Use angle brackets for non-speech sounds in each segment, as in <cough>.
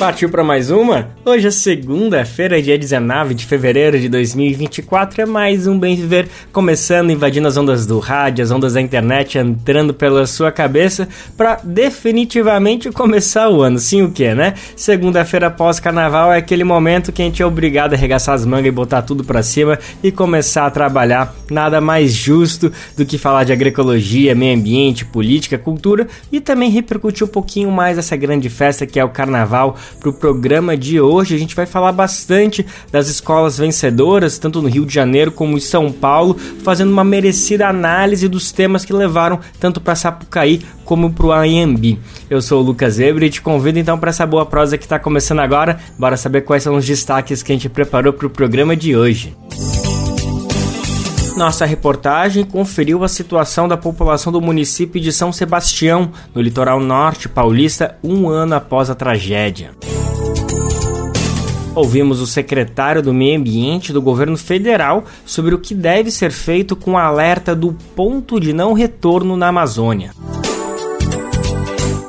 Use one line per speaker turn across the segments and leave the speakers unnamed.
Partiu para mais uma? Hoje é segunda-feira, dia 19 de fevereiro de 2024. É mais um Bem Viver começando, invadindo as ondas do rádio, as ondas da internet, entrando pela sua cabeça para definitivamente começar o ano. Sim, o que, né? Segunda-feira pós-carnaval é aquele momento que a gente é obrigado a arregaçar as mangas e botar tudo para cima e começar a trabalhar. Nada mais justo do que falar de agroecologia, meio ambiente, política, cultura e também repercutir um pouquinho mais essa grande festa que é o carnaval para o programa de hoje. A gente vai falar bastante das escolas vencedoras, tanto no Rio de Janeiro como em São Paulo, fazendo uma merecida análise dos temas que levaram tanto para Sapucaí como para o AMB. Eu sou o Lucas Ebre e te convido então para essa boa prosa que está começando agora. Bora saber quais são os destaques que a gente preparou para o programa de hoje. Nossa reportagem conferiu a situação da população do município de São Sebastião, no litoral norte paulista, um ano após a tragédia. Ouvimos o secretário do Meio Ambiente do governo federal sobre o que deve ser feito com o alerta do ponto de não retorno na Amazônia.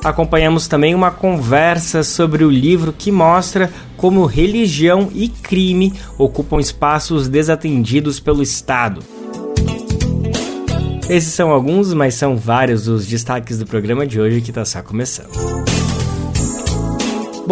Acompanhamos também uma conversa sobre o livro que mostra como religião e crime ocupam espaços desatendidos pelo Estado. Esses são alguns, mas são vários os destaques do programa de hoje que está só começando.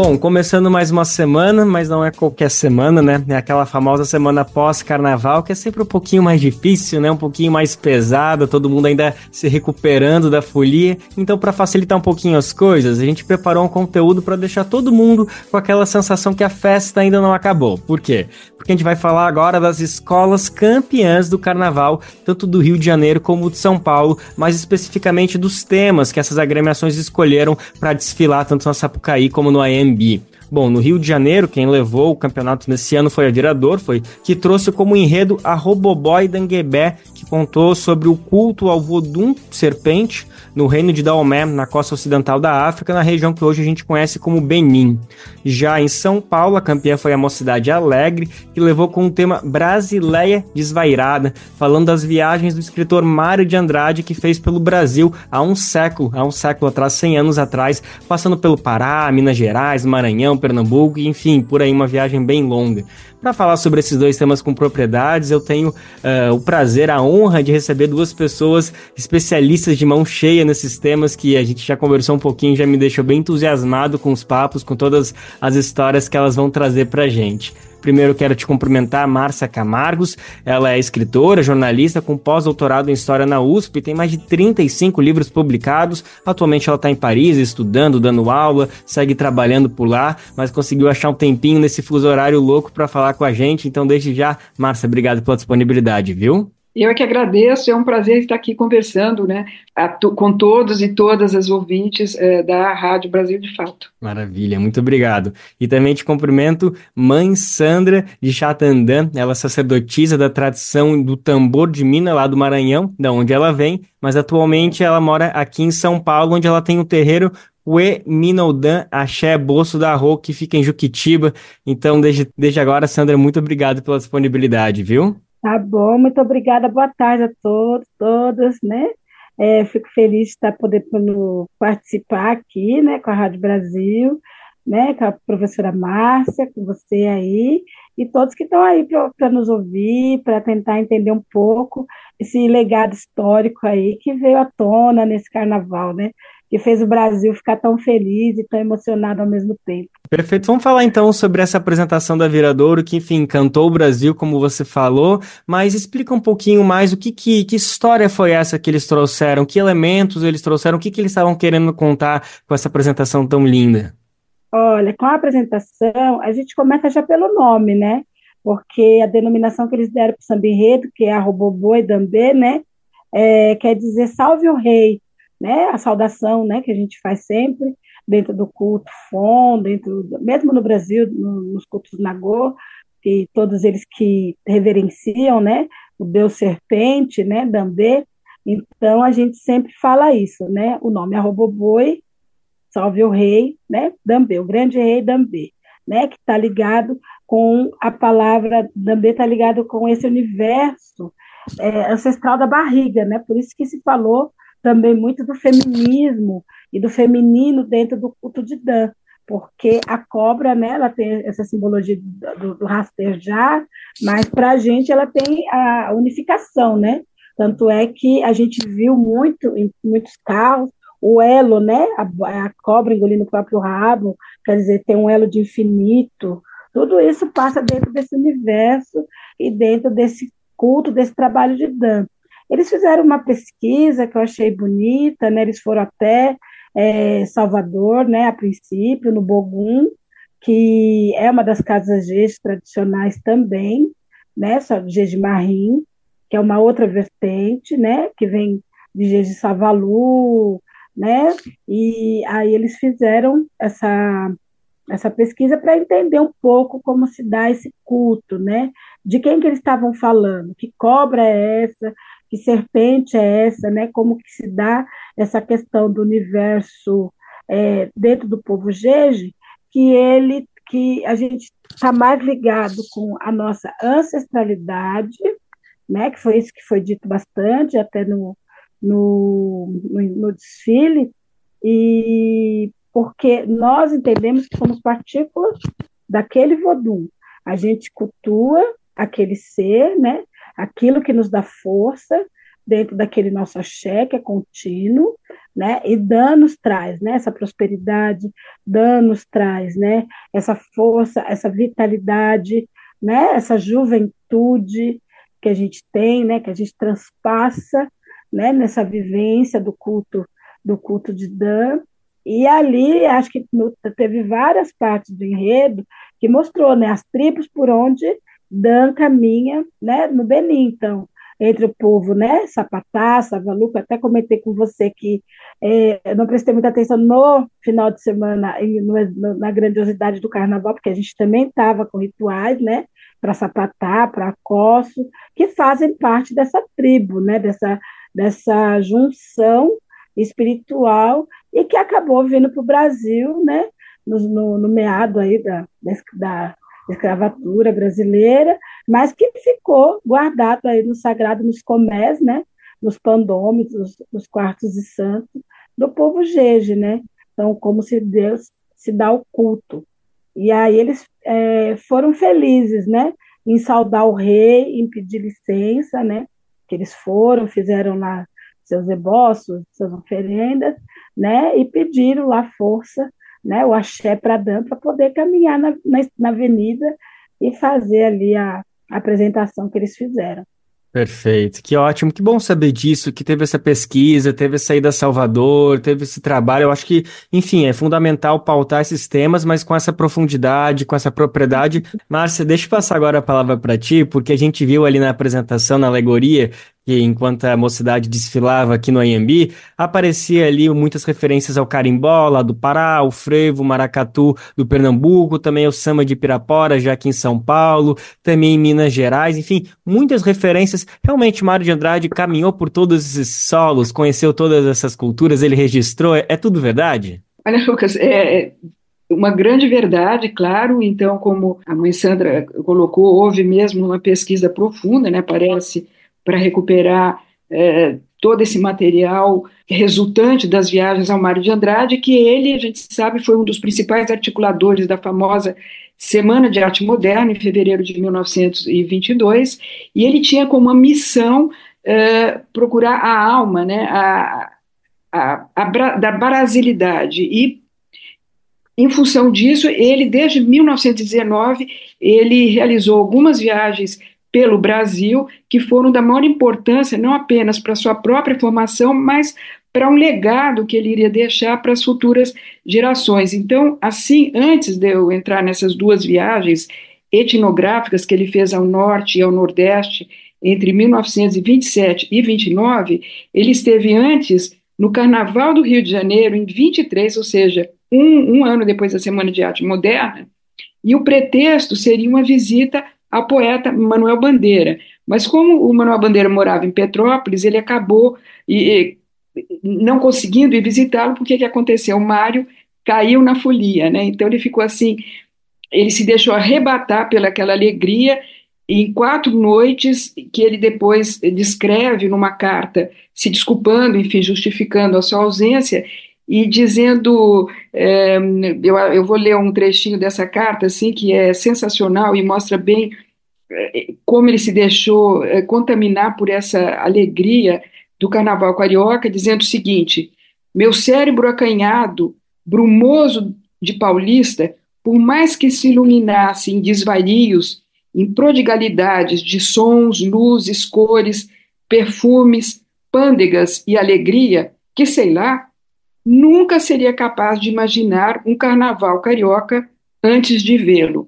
Bom, começando mais uma semana, mas não é qualquer semana, né? É aquela famosa semana pós-carnaval, que é sempre um pouquinho mais difícil, né? Um pouquinho mais pesada, todo mundo ainda se recuperando da folia. Então, para facilitar um pouquinho as coisas, a gente preparou um conteúdo para deixar todo mundo com aquela sensação que a festa ainda não acabou. Por quê? Porque a gente vai falar agora das escolas campeãs do carnaval, tanto do Rio de Janeiro como de São Paulo, mais especificamente dos temas que essas agremiações escolheram para desfilar tanto na Sapucaí como no AM AMB. Bom, no Rio de Janeiro, quem levou o campeonato nesse ano foi a Virador, foi que trouxe como enredo a Roboboy Danguebé, contou sobre o culto ao Vodum Serpente no reino de Daomé, na costa ocidental da África, na região que hoje a gente conhece como Benin. Já em São Paulo, a campeã foi a Mocidade Alegre, que levou com o tema Brasileia Desvairada, falando das viagens do escritor Mário de Andrade, que fez pelo Brasil há um século, há um século atrás, 100 anos atrás, passando pelo Pará, Minas Gerais, Maranhão, Pernambuco, enfim, por aí uma viagem bem longa. Para falar sobre esses dois temas com propriedades, eu tenho uh, o prazer, a honra de receber duas pessoas especialistas de mão cheia nesses temas que a gente já conversou um pouquinho, já me deixou bem entusiasmado com os papos, com todas as histórias que elas vão trazer para gente. Primeiro quero te cumprimentar, Márcia Camargos. Ela é escritora, jornalista com pós-doutorado em História na USP, tem mais de 35 livros publicados. Atualmente ela está em Paris estudando, dando aula, segue trabalhando por lá, mas conseguiu achar um tempinho nesse fuso horário louco para falar com a gente. Então, desde já, Márcia, obrigado pela disponibilidade, viu?
Eu é que agradeço, é um prazer estar aqui conversando né, com todos e todas as ouvintes é, da Rádio Brasil de Fato.
Maravilha, muito obrigado. E também te cumprimento Mãe Sandra de Chatandã, ela é sacerdotisa da tradição do tambor de Minas, lá do Maranhão, da onde ela vem, mas atualmente ela mora aqui em São Paulo, onde ela tem o um terreiro Ue Minoldan Axé Bolso da Rô, que fica em Juquitiba. Então, desde, desde agora, Sandra, muito obrigado pela disponibilidade, viu?
Tá bom, muito obrigada. Boa tarde a todos, todas, né? É, fico feliz de estar podendo participar aqui, né, com a Rádio Brasil, né, com a professora Márcia, com você aí, e todos que estão aí para nos ouvir, para tentar entender um pouco esse legado histórico aí que veio à tona nesse carnaval, né? Que fez o Brasil ficar tão feliz e tão emocionado ao mesmo tempo.
Perfeito. Vamos falar então sobre essa apresentação da Viradouro, que, enfim, encantou o Brasil, como você falou, mas explica um pouquinho mais o que, que, que história foi essa que eles trouxeram, que elementos eles trouxeram, o que, que eles estavam querendo contar com essa apresentação tão linda.
Olha, com a apresentação, a gente começa já pelo nome, né? Porque a denominação que eles deram para o samba enredo, que é a Roboboi Dambê, né? É, quer dizer salve o rei né, a saudação, né, que a gente faz sempre dentro do culto FON, dentro, mesmo no Brasil, no, nos cultos Nagô, que todos eles que reverenciam, né, o Deus serpente, né, Dambê, então a gente sempre fala isso, né, o nome é Roboboi, salve o rei, né, Dambê, o grande rei Dambê. né, que está ligado com a palavra, também está ligado com esse universo é, ancestral da barriga, né? Por isso que se falou também muito do feminismo e do feminino dentro do culto de Dan, porque a cobra, né, ela tem essa simbologia do, do rastejar, mas para a gente ela tem a unificação, né? Tanto é que a gente viu muito, em muitos carros, o elo, né? A, a cobra engolindo o próprio rabo, quer dizer, tem um elo de infinito. Tudo isso passa dentro desse universo e dentro desse culto, desse trabalho de Dan. Eles fizeram uma pesquisa que eu achei bonita, né? Eles foram até é, Salvador, né? A princípio, no Bogum, que é uma das casas G tradicionais também, né? Só G de Marim, que é uma outra vertente, né? Que vem de G de Savalu, né? E aí eles fizeram essa essa pesquisa para entender um pouco como se dá esse culto, né? De quem que eles estavam falando, que cobra é essa, que serpente é essa, né? Como que se dá essa questão do universo é, dentro do povo Jeje, que ele, que a gente está mais ligado com a nossa ancestralidade, né? Que foi isso que foi dito bastante até no, no, no, no desfile, e porque nós entendemos que somos partículas daquele vodum. A gente cultua aquele ser, né? Aquilo que nos dá força dentro daquele nosso axé, que é contínuo, né? E danos traz, né? Essa prosperidade, danos traz, né? Essa força, essa vitalidade, né? Essa juventude que a gente tem, né? Que a gente transpassa, né? Nessa vivência do culto, do culto de Dan. E ali, acho que no, teve várias partes do enredo que mostrou, né? As tribos por onde Dan caminha né, no Benin, então, entre o povo, né, Sapatá, Savaluca, até comentei com você que é, eu não prestei muita atenção no final de semana, no, na grandiosidade do carnaval, porque a gente também estava com rituais, né, para Sapatá, para Coço, que fazem parte dessa tribo, né, dessa, dessa junção espiritual e que acabou vindo para o Brasil, né, no, no, no meado aí da, da escravatura brasileira, mas que ficou guardado aí no sagrado, nos comés, né, nos pandômetros, nos, quartos de santo do povo Jeje, né? Então, como se Deus se dá o culto. E aí eles é, foram felizes, né? Em saudar o rei, em pedir licença, né? Que eles foram, fizeram lá seus esboços, suas oferendas, né? E pediram lá força né, o axé para Dan, para poder caminhar na, na, na, avenida e fazer ali a, a apresentação que eles fizeram.
Perfeito, que ótimo, que bom saber disso, que teve essa pesquisa, teve essa ida a Salvador, teve esse trabalho. Eu acho que, enfim, é fundamental pautar esses temas, mas com essa profundidade, com essa propriedade. Márcia, deixa eu passar agora a palavra para ti, porque a gente viu ali na apresentação, na alegoria, que enquanto a mocidade desfilava aqui no Anhembi, aparecia ali muitas referências ao carimbó lá do Pará, o frevo, maracatu do Pernambuco, também o samba de Pirapora, já aqui em São Paulo, também em Minas Gerais, enfim, muitas referências. Realmente, Mário de Andrade caminhou por todos esses solos, conheceu todas essas culturas, ele registrou, é, é tudo verdade?
Olha, <laughs> Lucas, é, é uma grande verdade, claro. Então, como a mãe Sandra colocou, houve mesmo uma pesquisa profunda, né? Parece para recuperar é, todo esse material resultante das viagens ao Mário de Andrade, que ele, a gente sabe, foi um dos principais articuladores da famosa Semana de Arte Moderna, em fevereiro de 1922, e ele tinha como missão é, procurar a alma, né, a, a, a, da brasilidade, e em função disso, ele, desde 1919, ele realizou algumas viagens pelo Brasil, que foram da maior importância, não apenas para sua própria formação, mas para um legado que ele iria deixar para as futuras gerações. Então, assim, antes de eu entrar nessas duas viagens etnográficas que ele fez ao norte e ao nordeste entre 1927 e 29, ele esteve antes no Carnaval do Rio de Janeiro, em 23, ou seja, um, um ano depois da Semana de Arte Moderna, e o pretexto seria uma visita ao poeta Manuel Bandeira. Mas como o Manuel Bandeira morava em Petrópolis, ele acabou e, e, não conseguindo ir visitá-lo, porque que aconteceu? O Mário caiu na folia, né? Então ele ficou assim ele se deixou arrebatar pelaquela alegria em quatro noites que ele depois descreve numa carta, se desculpando, enfim, justificando a sua ausência e dizendo, é, eu, eu vou ler um trechinho dessa carta, assim, que é sensacional e mostra bem é, como ele se deixou é, contaminar por essa alegria do carnaval carioca, dizendo o seguinte: meu cérebro acanhado, brumoso de paulista, por mais que se iluminasse em desvarios, em prodigalidades de sons, luzes, cores, perfumes, pândegas e alegria, que sei lá, nunca seria capaz de imaginar um carnaval carioca antes de vê-lo.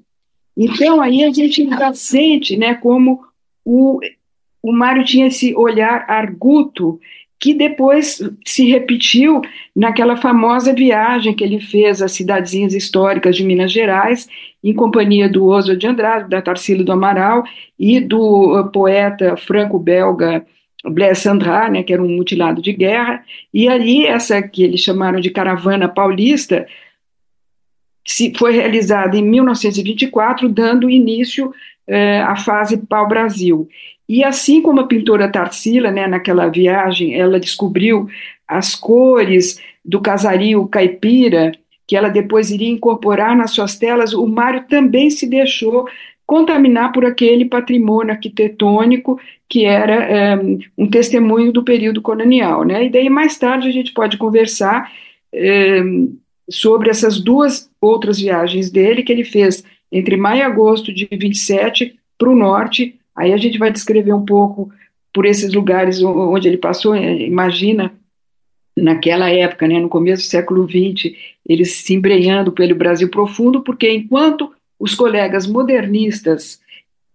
Então aí a gente já sente, né, como o, o Mário tinha esse olhar arguto que depois se repetiu naquela famosa viagem que ele fez às cidadezinhas históricas de Minas Gerais, em companhia do Oswald de Andrade, da Tarsila do Amaral e do uh, poeta franco-belga Blaise Sandra, né, que era um mutilado de guerra, e ali essa que eles chamaram de caravana paulista se, foi realizada em 1924, dando início eh, à fase pau-brasil. E assim como a pintora Tarsila, né, naquela viagem, ela descobriu as cores do casario caipira, que ela depois iria incorporar nas suas telas, o Mário também se deixou contaminar por aquele patrimônio arquitetônico que era um, um testemunho do período colonial. Né? E daí, mais tarde, a gente pode conversar um, sobre essas duas outras viagens dele que ele fez entre maio e agosto de 27 para o norte, Aí a gente vai descrever um pouco por esses lugares onde ele passou. Eh, imagina, naquela época, né, no começo do século XX, eles se embrenhando pelo Brasil profundo, porque enquanto os colegas modernistas,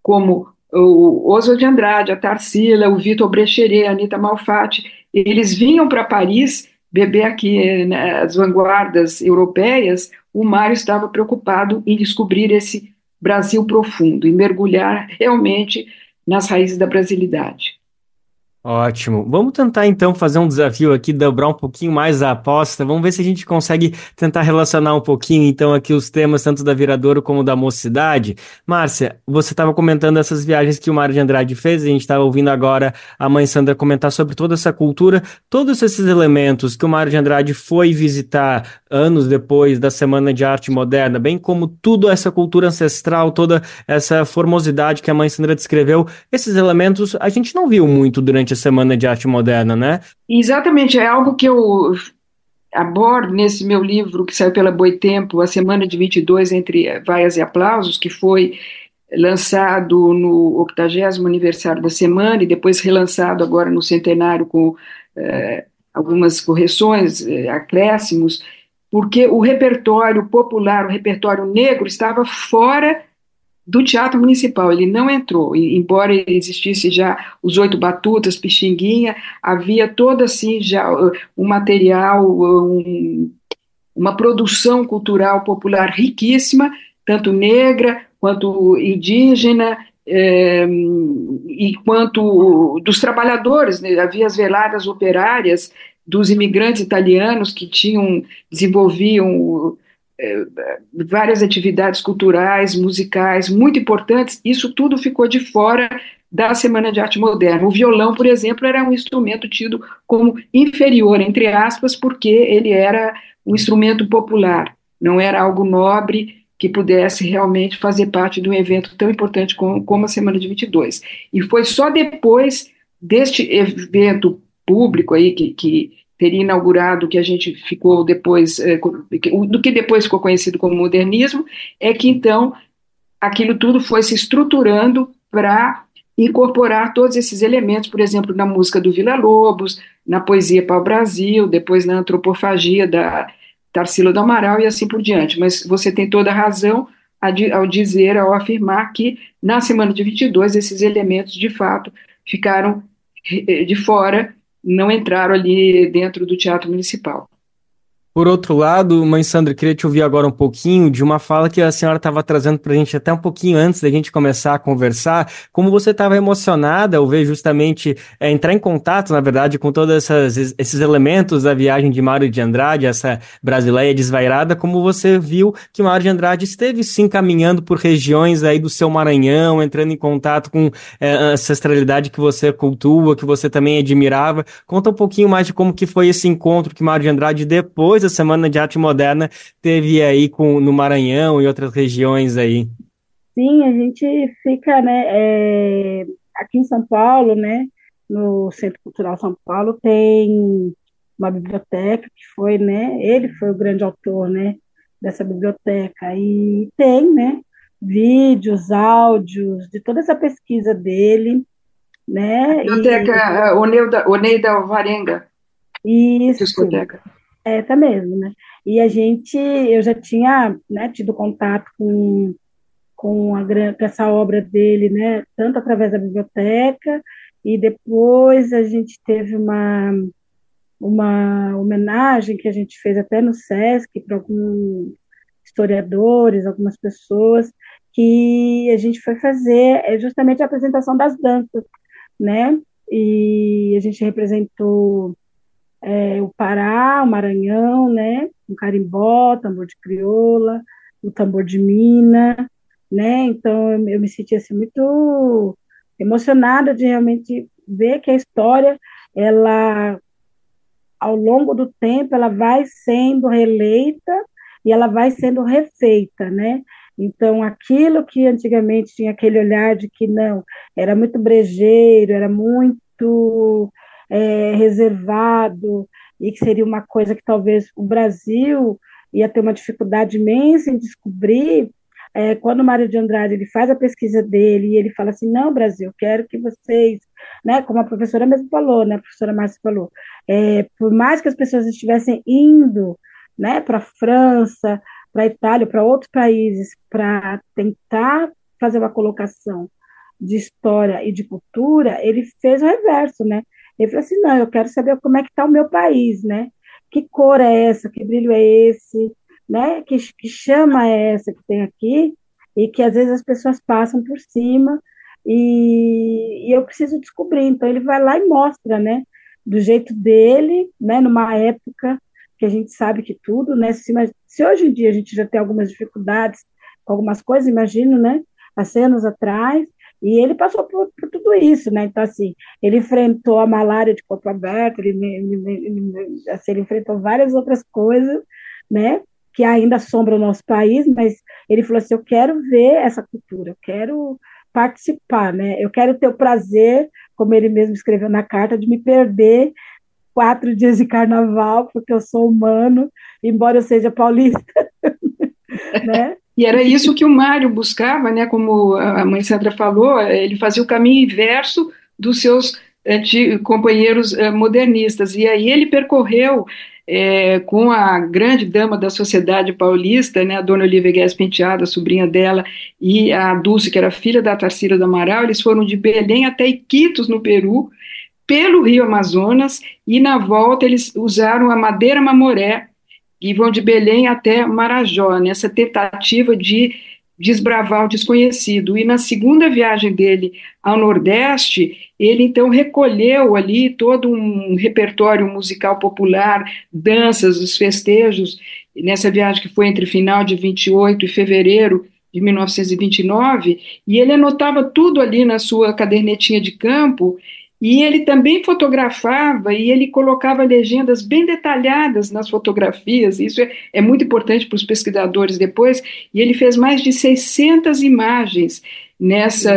como o Oswald de Andrade, a Tarsila, o Vitor Brecheret, a Anitta Malfatti, eles vinham para Paris beber aqui né, as vanguardas europeias, o Mário estava preocupado em descobrir esse Brasil profundo e mergulhar realmente nas raízes da brasilidade.
Ótimo. Vamos tentar então fazer um desafio aqui, dobrar um pouquinho mais a aposta. Vamos ver se a gente consegue tentar relacionar um pouquinho então aqui os temas tanto da Viradouro como da Mocidade. Márcia, você estava comentando essas viagens que o Mário de Andrade fez, a gente estava ouvindo agora a mãe Sandra comentar sobre toda essa cultura, todos esses elementos que o Mário de Andrade foi visitar anos depois da Semana de Arte Moderna, bem como tudo essa cultura ancestral, toda essa formosidade que a mãe Sandra descreveu, esses elementos a gente não viu muito durante Semana de Arte Moderna, né?
Exatamente, é algo que eu abordo nesse meu livro que saiu pela Boitempo, A Semana de 22 entre Vaias e Aplausos, que foi lançado no 80 aniversário da semana e depois relançado agora no centenário com eh, algumas correções, eh, acréscimos, porque o repertório popular, o repertório negro estava fora do Teatro Municipal, ele não entrou, embora existisse já os Oito Batutas, Pixinguinha, havia todo assim já uh, um material, uh, um, uma produção cultural popular riquíssima, tanto negra quanto indígena, é, e quanto dos trabalhadores, né? havia as veladas operárias dos imigrantes italianos que tinham, desenvolviam várias atividades culturais, musicais, muito importantes, isso tudo ficou de fora da Semana de Arte Moderna. O violão, por exemplo, era um instrumento tido como inferior, entre aspas, porque ele era um instrumento popular, não era algo nobre que pudesse realmente fazer parte de um evento tão importante como, como a Semana de 22. E foi só depois deste evento público aí que, que teria inaugurado o que a gente ficou depois, é, do que depois ficou conhecido como modernismo, é que então aquilo tudo foi se estruturando para incorporar todos esses elementos, por exemplo, na música do Vila Lobos, na poesia para o Brasil, depois na antropofagia da Tarsila do Amaral e assim por diante. Mas você tem toda a razão ao dizer, ao afirmar que na semana de 22 esses elementos de fato ficaram eh, de fora não entraram ali dentro do Teatro Municipal.
Por outro lado, mãe Sandra, queria te ouvir agora um pouquinho de uma fala que a senhora estava trazendo para a gente até um pouquinho antes da gente começar a conversar, como você estava emocionada ao ver justamente é, entrar em contato, na verdade, com todos esses elementos da viagem de Mário de Andrade, essa brasileira desvairada, como você viu que Mário de Andrade esteve sim caminhando por regiões aí do seu Maranhão, entrando em contato com é, a ancestralidade que você cultua, que você também admirava. Conta um pouquinho mais de como que foi esse encontro que Mário de Andrade depois a Semana de Arte Moderna teve aí com, no Maranhão e outras regiões aí.
Sim, a gente fica, né, é, aqui em São Paulo, né, no Centro Cultural São Paulo, tem uma biblioteca que foi, né, ele foi o grande autor, né, dessa biblioteca, e tem, né, vídeos, áudios, de toda essa pesquisa dele, né.
A biblioteca e... Oneida, Oneida Alvarenga.
Isso. Discoteca. Essa mesmo, né? E a gente, eu já tinha né, tido contato com, com, a, com essa obra dele, né? Tanto através da biblioteca, e depois a gente teve uma, uma homenagem que a gente fez até no SESC para alguns historiadores, algumas pessoas, que a gente foi fazer é justamente a apresentação das danças, né? E a gente representou é, o Pará, o Maranhão, né, o carimbó, tambor de crioula, o tambor de mina, né, então eu, eu me senti assim muito emocionada de realmente ver que a história, ela, ao longo do tempo, ela vai sendo releita e ela vai sendo refeita, né, então, aquilo que antigamente tinha aquele olhar de que não, era muito brejeiro, era muito é, reservado, e que seria uma coisa que talvez o Brasil ia ter uma dificuldade imensa em descobrir, é, quando o Mário de Andrade ele faz a pesquisa dele e ele fala assim, não, Brasil, quero que vocês, né, como a professora mesmo falou, né, a professora Márcia falou, é, por mais que as pessoas estivessem indo, né, para a França, para a Itália, para outros países, para tentar fazer uma colocação de história e de cultura, ele fez o reverso, né? Ele falou assim, não, eu quero saber como é que está o meu país, né? Que cor é essa? Que brilho é esse? Né? Que, que chama é essa que tem aqui? E que às vezes as pessoas passam por cima e, e eu preciso descobrir. Então ele vai lá e mostra, né? Do jeito dele, né? Numa época que a gente sabe que tudo, né? Se, se hoje em dia a gente já tem algumas dificuldades com algumas coisas, imagino, né? Há 100 anos atrás, e ele passou por, por, tudo isso, né? Então, assim, ele enfrentou a malária de corpo aberto, ele, ele, ele, assim, ele enfrentou várias outras coisas, né? Que ainda assombram o nosso país, mas ele falou assim: eu quero ver essa cultura, eu quero participar, né? Eu quero ter o prazer, como ele mesmo escreveu na carta, de me perder quatro dias de carnaval, porque eu sou humano, embora eu seja paulista, <laughs>
né? E era isso que o Mário buscava, né? Como a mãe Sandra falou, ele fazia o caminho inverso dos seus companheiros eh, modernistas. E aí ele percorreu é, com a grande dama da sociedade paulista, né, a dona Olivia Guedes Penteado, a sobrinha dela, e a Dulce, que era filha da Tarsila do Amaral, eles foram de Belém até Iquitos, no Peru, pelo Rio Amazonas, e na volta eles usaram a madeira mamoré, e vão de Belém até Marajó, nessa tentativa de desbravar o desconhecido. E na segunda viagem dele ao Nordeste, ele então recolheu ali todo um repertório musical popular, danças, os festejos, nessa viagem que foi entre final de 28 e fevereiro de 1929, e ele anotava tudo ali na sua cadernetinha de campo e ele também fotografava e ele colocava legendas bem detalhadas nas fotografias, isso é, é muito importante para os pesquisadores depois, e ele fez mais de 600 imagens nessa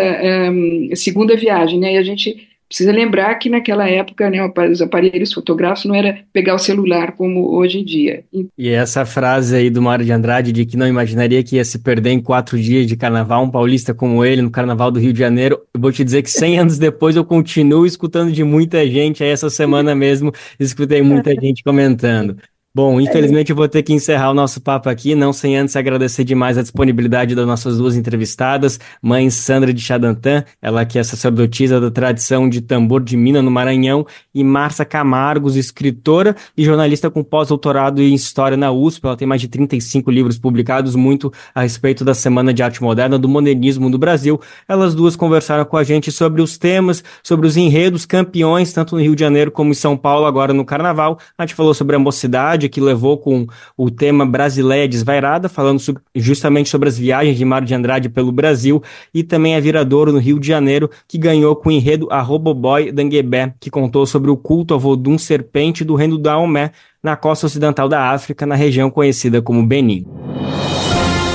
um, segunda viagem, né, e a gente Precisa lembrar que naquela época, né, os aparelhos fotográficos não era pegar o celular como hoje em dia.
E essa frase aí do Mário de Andrade de que não imaginaria que ia se perder em quatro dias de carnaval, um paulista como ele, no carnaval do Rio de Janeiro, eu vou te dizer que 100 <laughs> anos depois eu continuo escutando de muita gente, aí essa semana mesmo escutei muita <laughs> gente comentando. Bom, infelizmente eu vou ter que encerrar o nosso papo aqui, não sem antes agradecer demais a disponibilidade das nossas duas entrevistadas, mãe Sandra de Chadantan, ela que é sacerdotisa da tradição de tambor de Mina no Maranhão, e Marcia Camargos, escritora e jornalista com pós-doutorado em História na USP, ela tem mais de 35 livros publicados, muito a respeito da Semana de Arte Moderna, do modernismo no Brasil. Elas duas conversaram com a gente sobre os temas, sobre os enredos campeões, tanto no Rio de Janeiro como em São Paulo, agora no Carnaval. A gente falou sobre a mocidade, que levou com o tema Brasileia Desvairada, falando justamente sobre as viagens de Mário de Andrade pelo Brasil, e também a Viradouro, no Rio de Janeiro, que ganhou com o enredo A Roboboy Danguebé, que contou sobre o culto a Vodum Serpente do reino da Omé, na costa ocidental da África, na região conhecida como Benin.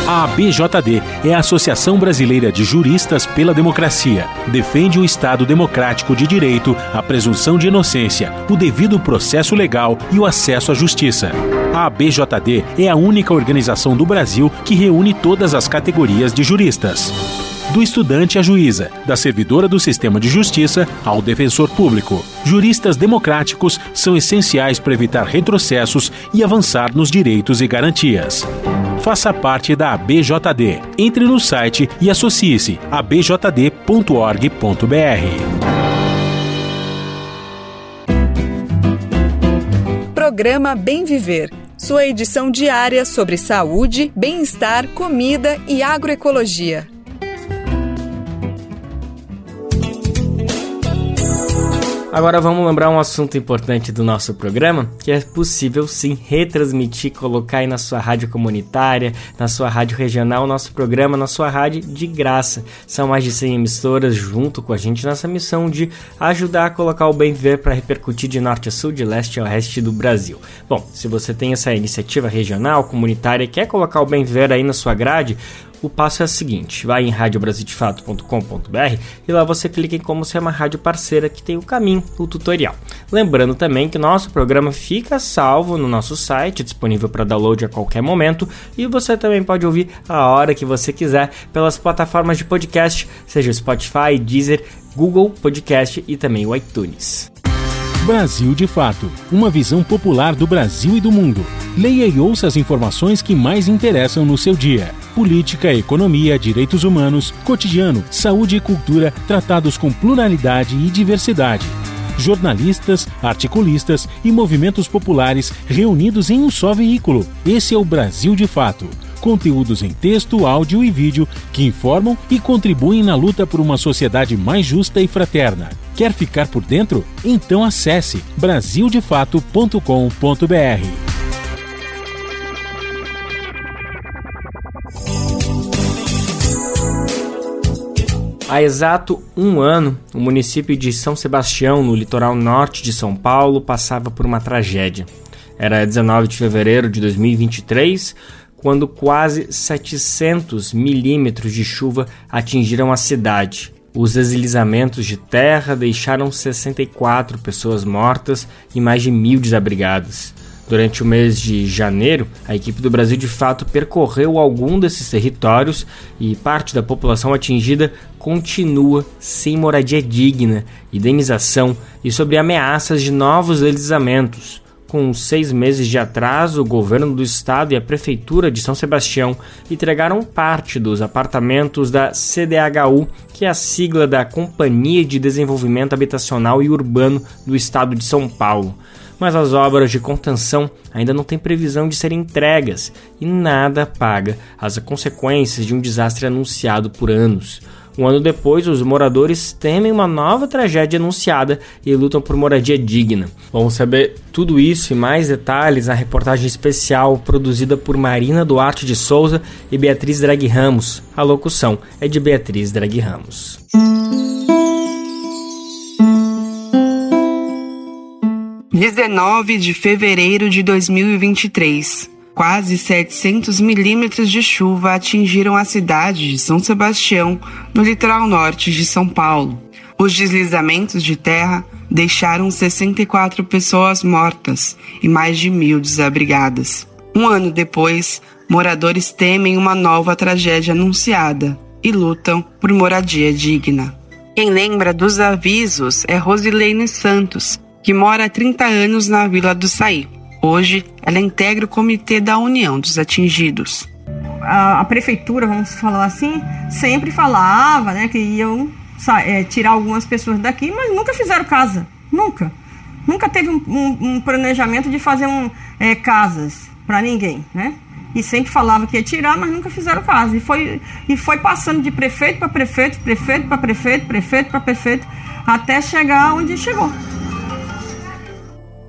A ABJD é a Associação Brasileira de Juristas pela Democracia. Defende o Estado democrático de direito, a presunção de inocência, o devido processo legal e o acesso à justiça. A ABJD é a única organização do Brasil que reúne todas as categorias de juristas do estudante à juíza, da servidora do sistema de justiça ao defensor público. Juristas democráticos são essenciais para evitar retrocessos e avançar nos direitos e garantias. Faça parte da ABJD. Entre no site e associe-se a bjd.org.br.
Programa Bem Viver. Sua edição diária sobre saúde, bem-estar, comida e agroecologia.
Agora vamos lembrar um assunto importante do nosso programa, que é possível sim retransmitir, colocar aí na sua rádio comunitária, na sua rádio regional, nosso programa na sua rádio de graça. São mais de 100 emissoras junto com a gente nessa missão de ajudar a colocar o bem viver para repercutir de norte a sul, de leste a oeste do Brasil. Bom, se você tem essa iniciativa regional, comunitária e quer colocar o bem viver aí na sua grade, o passo é o seguinte: vai em radiobrasildefato.com.br e lá você clica em como ser uma rádio parceira que tem o caminho, o tutorial. Lembrando também que nosso programa fica salvo no nosso site, disponível para download a qualquer momento, e você também pode ouvir a hora que você quiser pelas plataformas de podcast, seja Spotify, Deezer, Google Podcast e também o iTunes.
Brasil de Fato uma visão popular do Brasil e do mundo. Leia e ouça as informações que mais interessam no seu dia. Política, economia, direitos humanos, cotidiano, saúde e cultura tratados com pluralidade e diversidade. Jornalistas, articulistas e movimentos populares reunidos em um só veículo. Esse é o Brasil de Fato conteúdos em texto, áudio e vídeo que informam e contribuem na luta por uma sociedade mais justa e fraterna. Quer ficar por dentro? Então acesse brasildefato.com.br.
Há exato um ano, o município de São Sebastião, no litoral norte de São Paulo, passava por uma tragédia. Era 19 de fevereiro de 2023, quando quase 700 milímetros de chuva atingiram a cidade. Os deslizamentos de terra deixaram 64 pessoas mortas e mais de mil desabrigadas. Durante o mês de janeiro, a equipe do Brasil de fato percorreu algum desses territórios e parte da população atingida continua sem moradia digna, indenização e sobre ameaças de novos deslizamentos com seis meses de atraso, o governo do estado e a prefeitura de São Sebastião entregaram parte dos apartamentos da CDHU, que é a sigla da Companhia de Desenvolvimento Habitacional e Urbano do estado de São Paulo. Mas as obras de contenção ainda não têm previsão de serem entregas e nada paga as consequências de um desastre anunciado por anos. Um ano depois, os moradores temem uma nova tragédia anunciada e lutam por moradia digna. Vamos saber tudo isso e mais detalhes na reportagem especial produzida por Marina Duarte de Souza e Beatriz Drag Ramos. A locução é de Beatriz Drag Ramos.
Dezenove de fevereiro de 2023. Quase 700 milímetros de chuva atingiram a cidade de São Sebastião, no litoral norte de São Paulo. Os deslizamentos de terra deixaram 64 pessoas mortas e mais de mil desabrigadas. Um ano depois, moradores temem uma nova tragédia anunciada e lutam por moradia digna. Quem lembra dos avisos é Rosilene Santos, que mora há 30 anos na Vila do Saí. Hoje, ela integra o Comitê da União dos Atingidos.
A, a prefeitura, vamos falar assim, sempre falava né, que iam é, tirar algumas pessoas daqui, mas nunca fizeram casa. Nunca. Nunca teve um, um, um planejamento de fazer um, é, casas para ninguém, né? E sempre falava que ia tirar, mas nunca fizeram casa. E foi, e foi passando de prefeito para prefeito, prefeito para prefeito, prefeito para prefeito, até chegar onde chegou.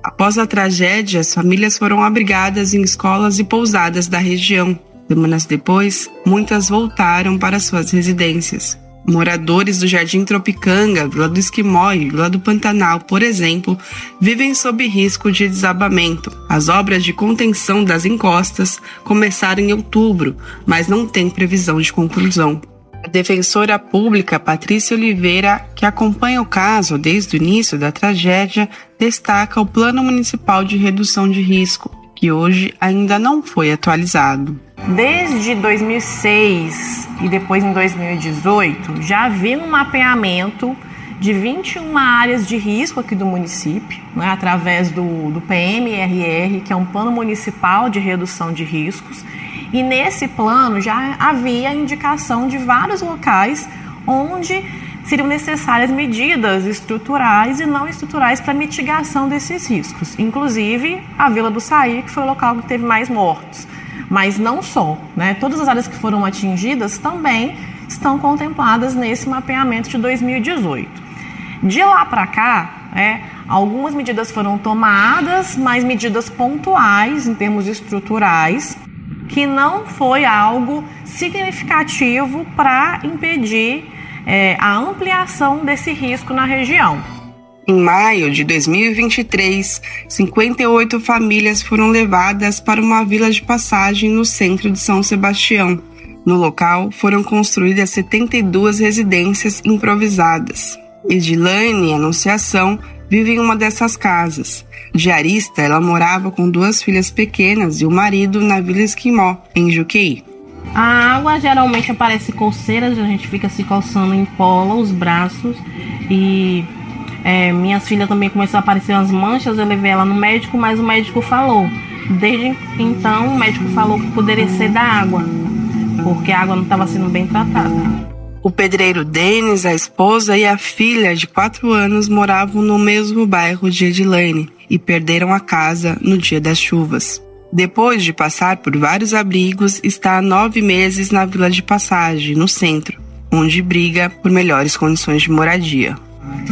Após a tragédia, as famílias foram abrigadas em escolas e pousadas da região. Semanas depois, muitas voltaram para suas residências. Moradores do Jardim Tropicanga, Vila do Esquimó e Vila do Pantanal, por exemplo, vivem sob risco de desabamento. As obras de contenção das encostas começaram em outubro, mas não tem previsão de conclusão. A defensora pública Patrícia Oliveira, que acompanha o caso desde o início da tragédia, destaca o Plano Municipal de Redução de Risco, que hoje ainda não foi atualizado.
Desde 2006 e depois em 2018, já havia um mapeamento de 21 áreas de risco aqui do município, né, através do, do PMRR, que é um Plano Municipal de Redução de Riscos. E nesse plano já havia indicação de vários locais onde seriam necessárias medidas estruturais e não estruturais para mitigação desses riscos. Inclusive a Vila do Saí, que foi o local que teve mais mortos. Mas não só, né? Todas as áreas que foram atingidas também estão contempladas nesse mapeamento de 2018. De lá para cá, é, algumas medidas foram tomadas, mas medidas pontuais em termos estruturais, que não foi algo significativo para impedir é, a ampliação desse risco na região.
Em maio de 2023, 58 famílias foram levadas para uma vila de passagem no centro de São Sebastião. No local, foram construídas 72 residências improvisadas. Edilane Anunciação vivem em uma dessas casas. Diarista, ela morava com duas filhas pequenas e o marido na Vila Esquimó, em Juqueí.
A água geralmente aparece coceiras, a gente fica se coçando em pola os braços e é, minhas filhas também começou a aparecer umas manchas, eu levei ela no médico, mas o médico falou. Desde então, o médico falou que poderia ser da água, porque a água não estava sendo bem tratada.
O pedreiro Denis, a esposa e a filha de 4 anos moravam no mesmo bairro de Edilane e perderam a casa no dia das chuvas. Depois de passar por vários abrigos, está há nove meses na Vila de Passagem, no centro, onde briga por melhores condições de moradia.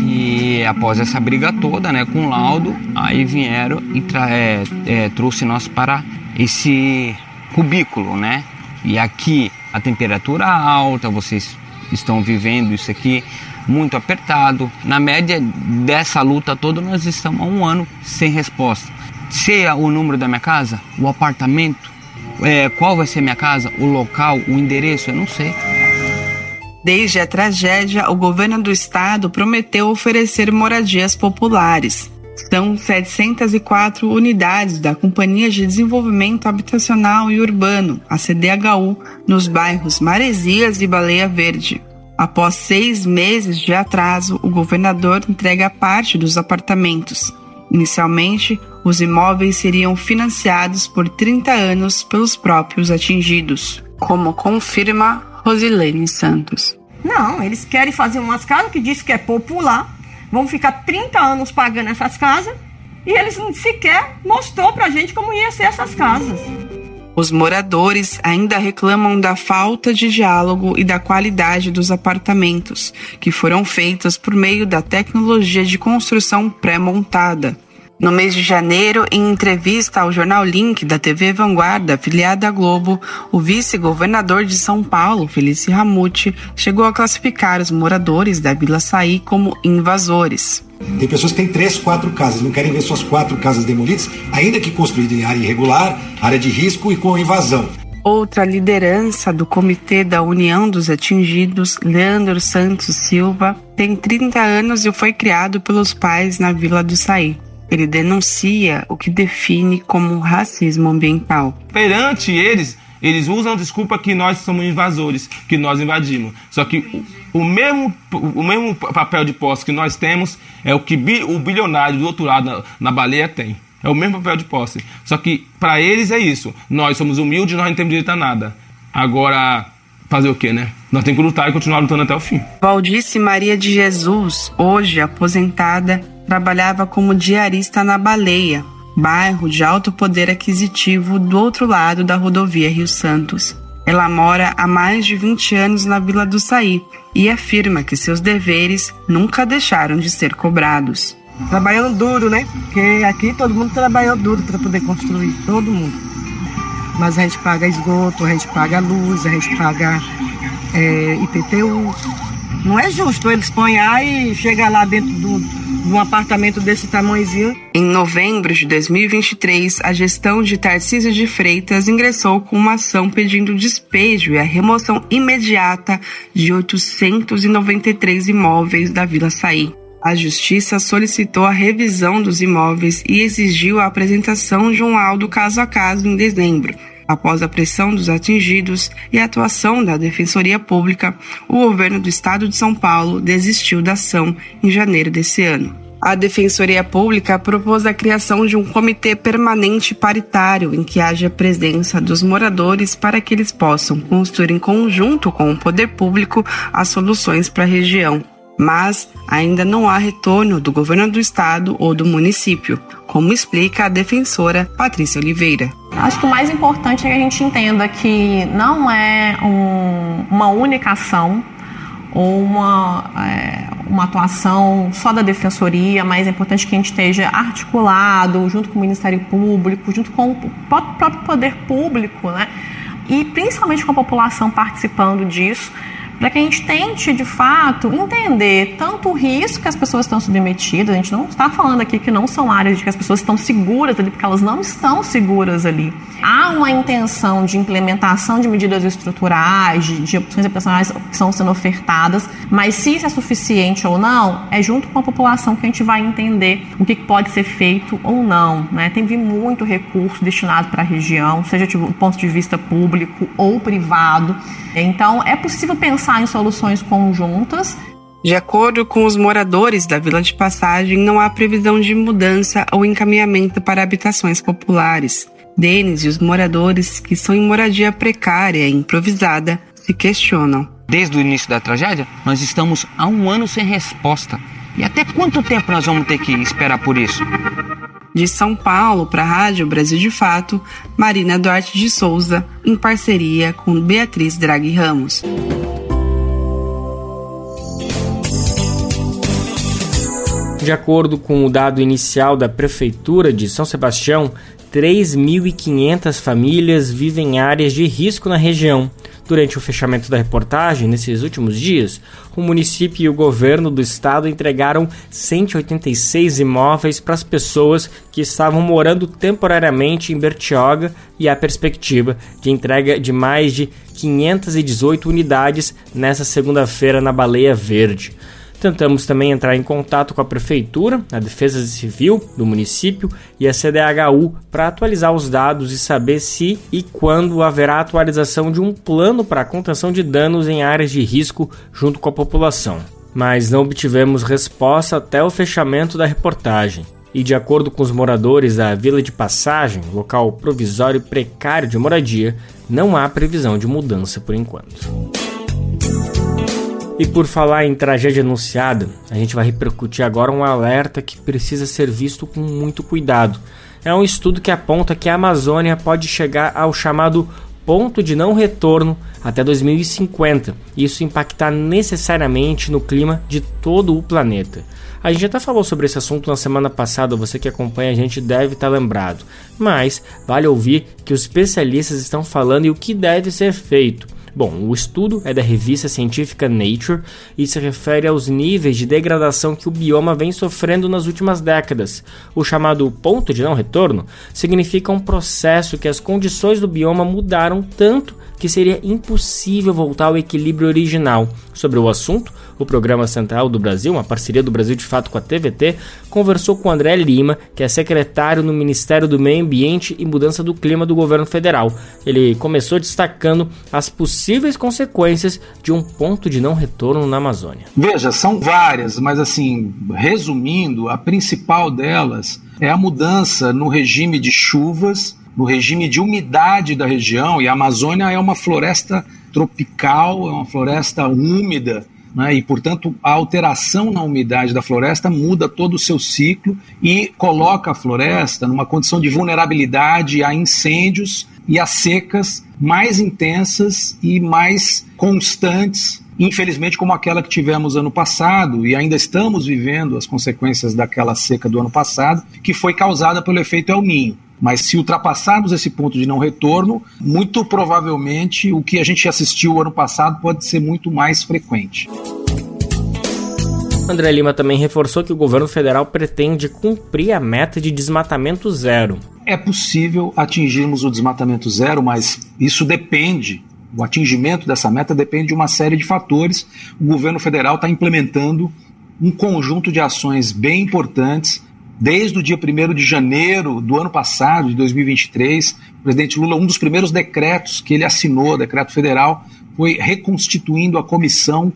E após essa briga toda, né, com o laudo, aí vieram e é, é, trouxe nós para esse cubículo, né? E aqui a temperatura alta, vocês estão vivendo isso aqui muito apertado. Na média dessa luta toda, nós estamos há um ano sem resposta. Sei o número da minha casa, o apartamento, é, qual vai ser minha casa, o local, o endereço, eu não sei.
Desde a tragédia, o governo do estado prometeu oferecer moradias populares. São 704 unidades da Companhia de Desenvolvimento Habitacional e Urbano, a CDHU, nos bairros Maresias e Baleia Verde. Após seis meses de atraso, o governador entrega parte dos apartamentos. Inicialmente, os imóveis seriam financiados por 30 anos pelos próprios atingidos, como confirma Rosilene Santos.
Não, eles querem fazer umas casas que diz que é popular, vão ficar 30 anos pagando essas casas e eles sequer mostrou pra gente como ia ser essas casas.
Os moradores ainda reclamam da falta de diálogo e da qualidade dos apartamentos, que foram feitos por meio da tecnologia de construção pré-montada. No mês de janeiro, em entrevista ao jornal Link da TV Vanguarda, afiliada à Globo, o vice-governador de São Paulo, Felice Ramute, chegou a classificar os moradores da Vila Saí como invasores.
Tem pessoas que têm três, quatro casas, não querem ver suas quatro casas demolidas, ainda que construídas em área irregular, área de risco e com invasão.
Outra liderança do Comitê da União dos Atingidos, Leandro Santos Silva, tem 30 anos e foi criado pelos pais na Vila do Saí. Ele denuncia o que define como racismo ambiental.
Perante eles, eles usam a desculpa que nós somos invasores, que nós invadimos. Só que o, mesmo, o mesmo papel de posse que nós temos é o que o bilionário do outro lado, na, na baleia, tem. É o mesmo papel de posse. Só que para eles é isso. Nós somos humildes, nós não temos direito a nada. Agora, fazer o quê, né? Nós temos que lutar e continuar lutando até o fim.
Valdice Maria de Jesus, hoje aposentada, trabalhava como diarista na Baleia, bairro de alto poder aquisitivo do outro lado da rodovia Rio Santos. Ela mora há mais de 20 anos na Vila do Saí e afirma que seus deveres nunca deixaram de ser cobrados.
Trabalhando duro, né? Porque aqui todo mundo trabalhou duro para poder construir, todo mundo mas a gente paga esgoto, a gente paga luz, a gente paga é, IPTU. Não é justo eles ponhar e chegar lá dentro do, um apartamento desse tamanhozinho.
Em novembro de 2023, a gestão de Tarcísio de Freitas ingressou com uma ação pedindo despejo e a remoção imediata de 893 imóveis da Vila Saí. A Justiça solicitou a revisão dos imóveis e exigiu a apresentação de um laudo caso a caso em dezembro. Após a pressão dos atingidos e a atuação da Defensoria Pública, o governo do estado de São Paulo desistiu da ação em janeiro desse ano. A Defensoria Pública propôs a criação de um comitê permanente paritário em que haja presença dos moradores para que eles possam construir em conjunto com o poder público as soluções para a região mas ainda não há retorno do governo do estado ou do município, como explica a defensora Patrícia Oliveira.
Acho que o mais importante é que a gente entenda que não é um, uma única ação ou uma, é, uma atuação só da defensoria, mas é importante que a gente esteja articulado junto com o Ministério Público, junto com o próprio poder público, né? E principalmente com a população participando disso para que a gente tente, de fato, entender tanto o risco que as pessoas estão submetidas. A gente não está falando aqui que não são áreas de que as pessoas estão seguras ali, porque elas não estão seguras ali. Há uma intenção de implementação de medidas estruturais, de, de opções operacionais que estão sendo ofertadas, mas se isso é suficiente ou não, é junto com a população que a gente vai entender o que pode ser feito ou não. Né? Tem vindo muito recurso destinado para a região, seja do ponto de vista público ou privado. Então, é possível pensar em soluções conjuntas.
De acordo com os moradores da Vila de Passagem, não há previsão de mudança ou encaminhamento para habitações populares. Denis e os moradores que são em moradia precária e improvisada se questionam.
Desde o início da tragédia, nós estamos há um ano sem resposta. E até quanto tempo nós vamos ter que esperar por isso?
De São Paulo para a Rádio Brasil de Fato, Marina Duarte de Souza, em parceria com Beatriz Draghi Ramos.
De acordo com o dado inicial da Prefeitura de São Sebastião, 3.500 famílias vivem em áreas de risco na região. Durante o fechamento da reportagem, nesses últimos dias, o município e o governo do estado entregaram 186 imóveis para as pessoas que estavam morando temporariamente em Bertioga e a perspectiva de entrega de mais de 518 unidades nesta segunda-feira na Baleia Verde. Tentamos também entrar em contato com a Prefeitura, a Defesa Civil do município e a CDHU para atualizar os dados e saber se e quando haverá atualização de um plano para a contenção de danos em áreas de risco junto com a população. Mas não obtivemos resposta até o fechamento da reportagem. E de acordo com os moradores da Vila de Passagem, local provisório precário de moradia, não há previsão de mudança por enquanto. E por falar em tragédia anunciada, a gente vai repercutir agora um alerta que precisa ser visto com muito cuidado. É um estudo que aponta que a Amazônia pode chegar ao chamado ponto de não retorno até 2050, e isso impactar necessariamente no clima de todo o planeta. A gente até falou sobre esse assunto na semana passada, você que acompanha a gente deve estar lembrado, mas vale ouvir que os especialistas estão falando e o que deve ser feito. Bom, o estudo é da revista científica Nature e se refere aos níveis de degradação que o bioma vem sofrendo nas últimas décadas. O chamado ponto de não retorno significa um processo que as condições do bioma mudaram tanto que seria impossível voltar ao equilíbrio original. Sobre o assunto, O programa Central do Brasil, uma parceria do Brasil de Fato com a TVT, conversou com André Lima, que é secretário no Ministério do Meio Ambiente e Mudança do Clima do governo federal. Ele começou destacando as possíveis consequências de um ponto de não retorno na Amazônia.
Veja, são várias, mas assim, resumindo, a principal delas é a mudança no regime de chuvas, no regime de umidade da região, e a Amazônia é uma floresta tropical, é uma floresta úmida, né? e, portanto, a alteração na umidade da floresta muda todo o seu ciclo e coloca a floresta numa condição de vulnerabilidade a incêndios e a secas mais intensas e mais constantes infelizmente como aquela que tivemos ano passado e ainda estamos vivendo as consequências daquela seca do ano passado, que foi causada pelo efeito El Ninho. Mas se ultrapassarmos esse ponto de não retorno, muito provavelmente o que a gente assistiu ano passado pode ser muito mais frequente.
André Lima também reforçou que o governo federal pretende cumprir a meta de desmatamento zero.
É possível atingirmos o desmatamento zero, mas isso depende. O atingimento dessa meta depende de uma série de fatores. O governo federal está implementando um conjunto de ações bem importantes Desde o dia 1 de janeiro do ano passado, de 2023, o presidente Lula, um dos primeiros decretos que ele assinou, decreto federal, foi reconstituindo a comissão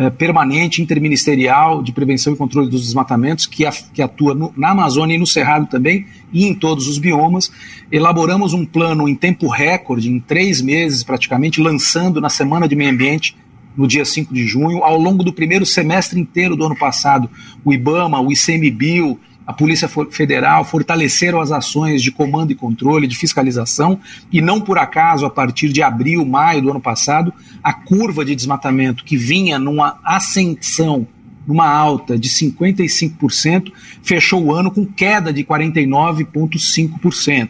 eh, permanente interministerial de prevenção e controle dos desmatamentos, que, a, que atua no, na Amazônia e no Cerrado também, e em todos os biomas. Elaboramos um plano em tempo recorde, em três meses praticamente, lançando na Semana de Meio Ambiente no dia 5 de junho. Ao longo do primeiro semestre inteiro do ano passado, o IBAMA, o ICMBio, a Polícia Federal fortaleceram as ações de comando e controle, de fiscalização, e não por acaso, a partir de abril, maio do ano passado, a curva de desmatamento que vinha numa ascensão, numa alta de 55%, fechou o ano com queda de 49,5%.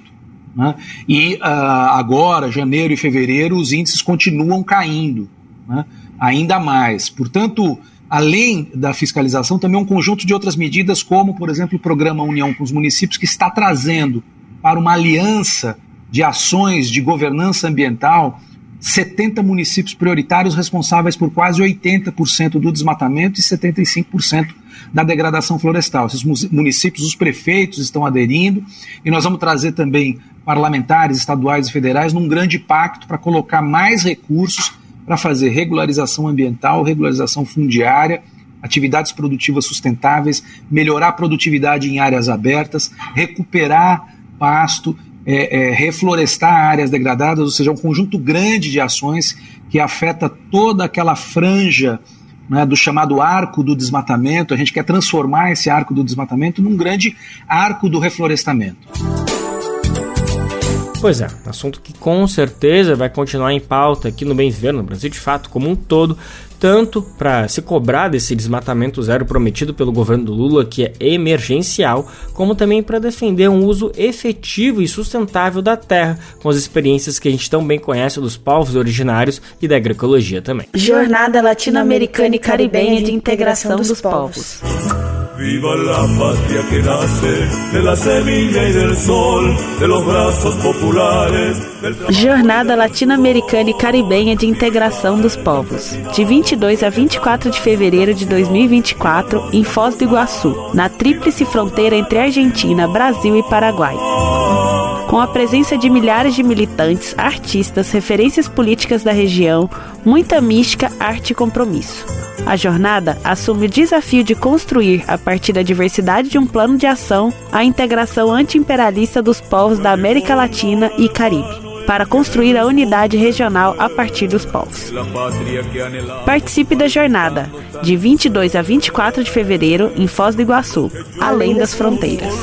Né? E uh, agora, janeiro e fevereiro, os índices continuam caindo, né? ainda mais. Portanto, além da fiscalização, também um conjunto de outras medidas, como, por exemplo, o programa União com os Municípios, que está trazendo para uma aliança de ações de governança ambiental 70 municípios prioritários responsáveis por quase 80% do desmatamento e 75% da degradação florestal. Esses municípios, os prefeitos estão aderindo e nós vamos trazer também parlamentares estaduais e federais num grande pacto para colocar mais recursos para fazer regularização ambiental, regularização fundiária, atividades produtivas sustentáveis, melhorar a produtividade em áreas abertas, recuperar pasto, é, é, reflorestar áreas degradadas, ou seja, um conjunto grande de ações que afeta toda aquela franja né, do chamado arco do desmatamento. A gente quer transformar esse arco do desmatamento num grande arco do reflorestamento.
Pois é, assunto que com certeza vai continuar em pauta aqui no Bem Viver, no Brasil de fato como um todo, tanto para se cobrar desse desmatamento zero prometido pelo governo do Lula, que é emergencial, como também para defender um uso efetivo e sustentável da terra, com as experiências que a gente tão bem conhece dos povos originários e da agroecologia também.
Jornada Latino-Americana e Caribenha de Integração dos Povos. Viva la patria que nace de la semilla y del sol, de los brazos populares. Jornada Latino-Americana e Caribenha de Integração dos Povos, de 22 a 24 de fevereiro de 2024, em Foz do Iguaçu, na tríplice fronteira entre Argentina, Brasil e Paraguai com a presença de milhares de militantes, artistas, referências políticas da região, muita mística, arte e compromisso. A jornada assume o desafio de construir, a partir da diversidade de um plano de ação, a integração anti-imperialista dos povos da América Latina e Caribe para construir a unidade regional a partir dos povos. Participe da jornada, de 22 a 24 de fevereiro, em Foz do Iguaçu, além das fronteiras.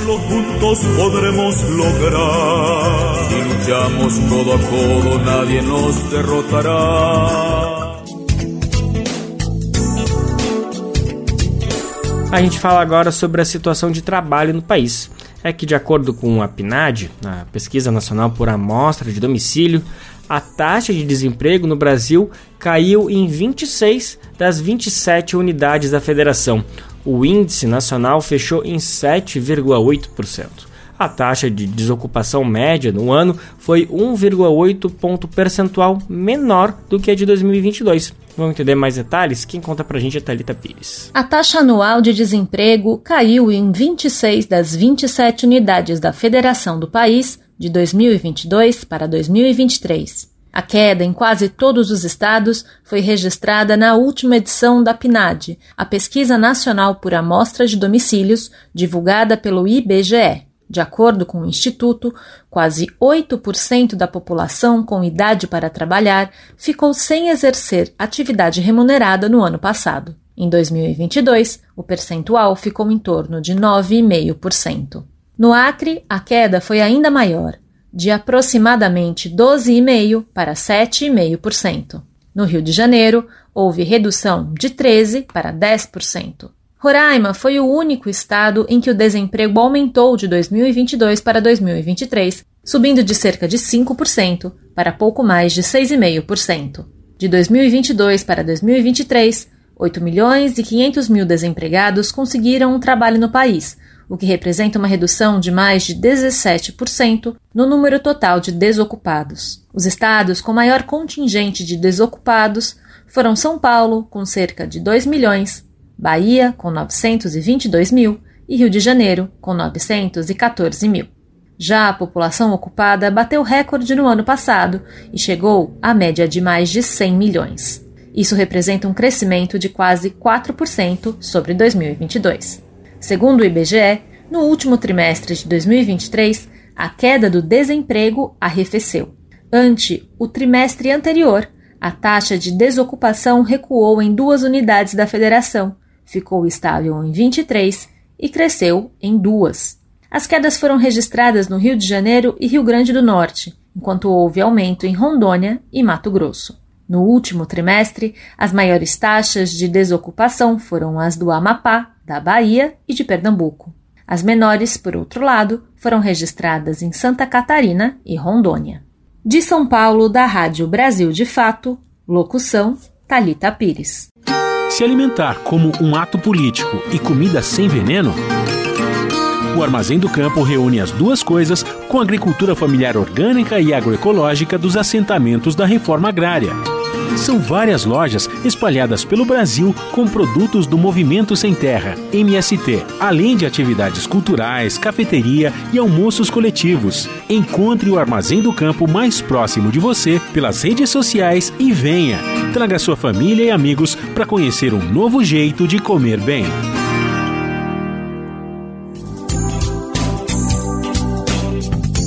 A gente fala agora sobre a situação de trabalho no país. É que, de acordo com a PNAD, a Pesquisa Nacional por Amostra de Domicílio, a taxa de desemprego no Brasil caiu em 26 das 27 unidades da federação. O índice nacional fechou em 7,8%. A taxa de desocupação média no ano foi 1,8 ponto percentual menor do que a de 2022. Vamos entender mais detalhes? Quem conta pra gente é Thalita Pires.
A taxa anual de desemprego caiu em 26 das 27 unidades da federação do país de 2022 para 2023. A queda em quase todos os estados foi registrada na última edição da PNAD, a Pesquisa Nacional por Amostra de Domicílios, divulgada pelo IBGE. De acordo com o Instituto, quase 8% da população com idade para trabalhar ficou sem exercer atividade remunerada no ano passado. Em 2022, o percentual ficou em torno de 9,5%. No Acre, a queda foi ainda maior, de aproximadamente 12,5% para 7,5%. No Rio de Janeiro, houve redução de 13% para 10%. Roraima foi o único estado em que o desemprego aumentou de 2022 para 2023, subindo de cerca de 5% para pouco mais de 6,5%. De 2022 para 2023, 8 milhões e 500 mil desempregados conseguiram um trabalho no país, o que representa uma redução de mais de 17% no número total de desocupados. Os estados com maior contingente de desocupados foram São Paulo, com cerca de 2 milhões, Bahia, com 922 mil, e Rio de Janeiro, com 914 mil. Já a população ocupada bateu recorde no ano passado e chegou à média de mais de 100 milhões. Isso representa um crescimento de quase 4% sobre 2022. Segundo o IBGE, no último trimestre de 2023, a queda do desemprego arrefeceu. Ante o trimestre anterior, a taxa de desocupação recuou em duas unidades da federação, ficou estável em 23 e cresceu em duas. As quedas foram registradas no Rio de Janeiro e Rio Grande do Norte, enquanto houve aumento em Rondônia e Mato Grosso. No último trimestre, as maiores taxas de desocupação foram as do Amapá, da Bahia e de Pernambuco. As menores, por outro lado, foram registradas em Santa Catarina e Rondônia. De São Paulo, da Rádio Brasil de Fato, locução Talita Pires.
Se alimentar como um ato político e comida sem veneno? O Armazém do Campo reúne as duas coisas com a agricultura familiar orgânica e agroecológica dos assentamentos da reforma agrária. São várias lojas espalhadas pelo Brasil com produtos do Movimento Sem Terra, MST, além de atividades culturais, cafeteria e almoços coletivos. Encontre o Armazém do Campo mais próximo de você pelas redes sociais e venha. Traga sua família e amigos para conhecer um novo jeito de comer bem.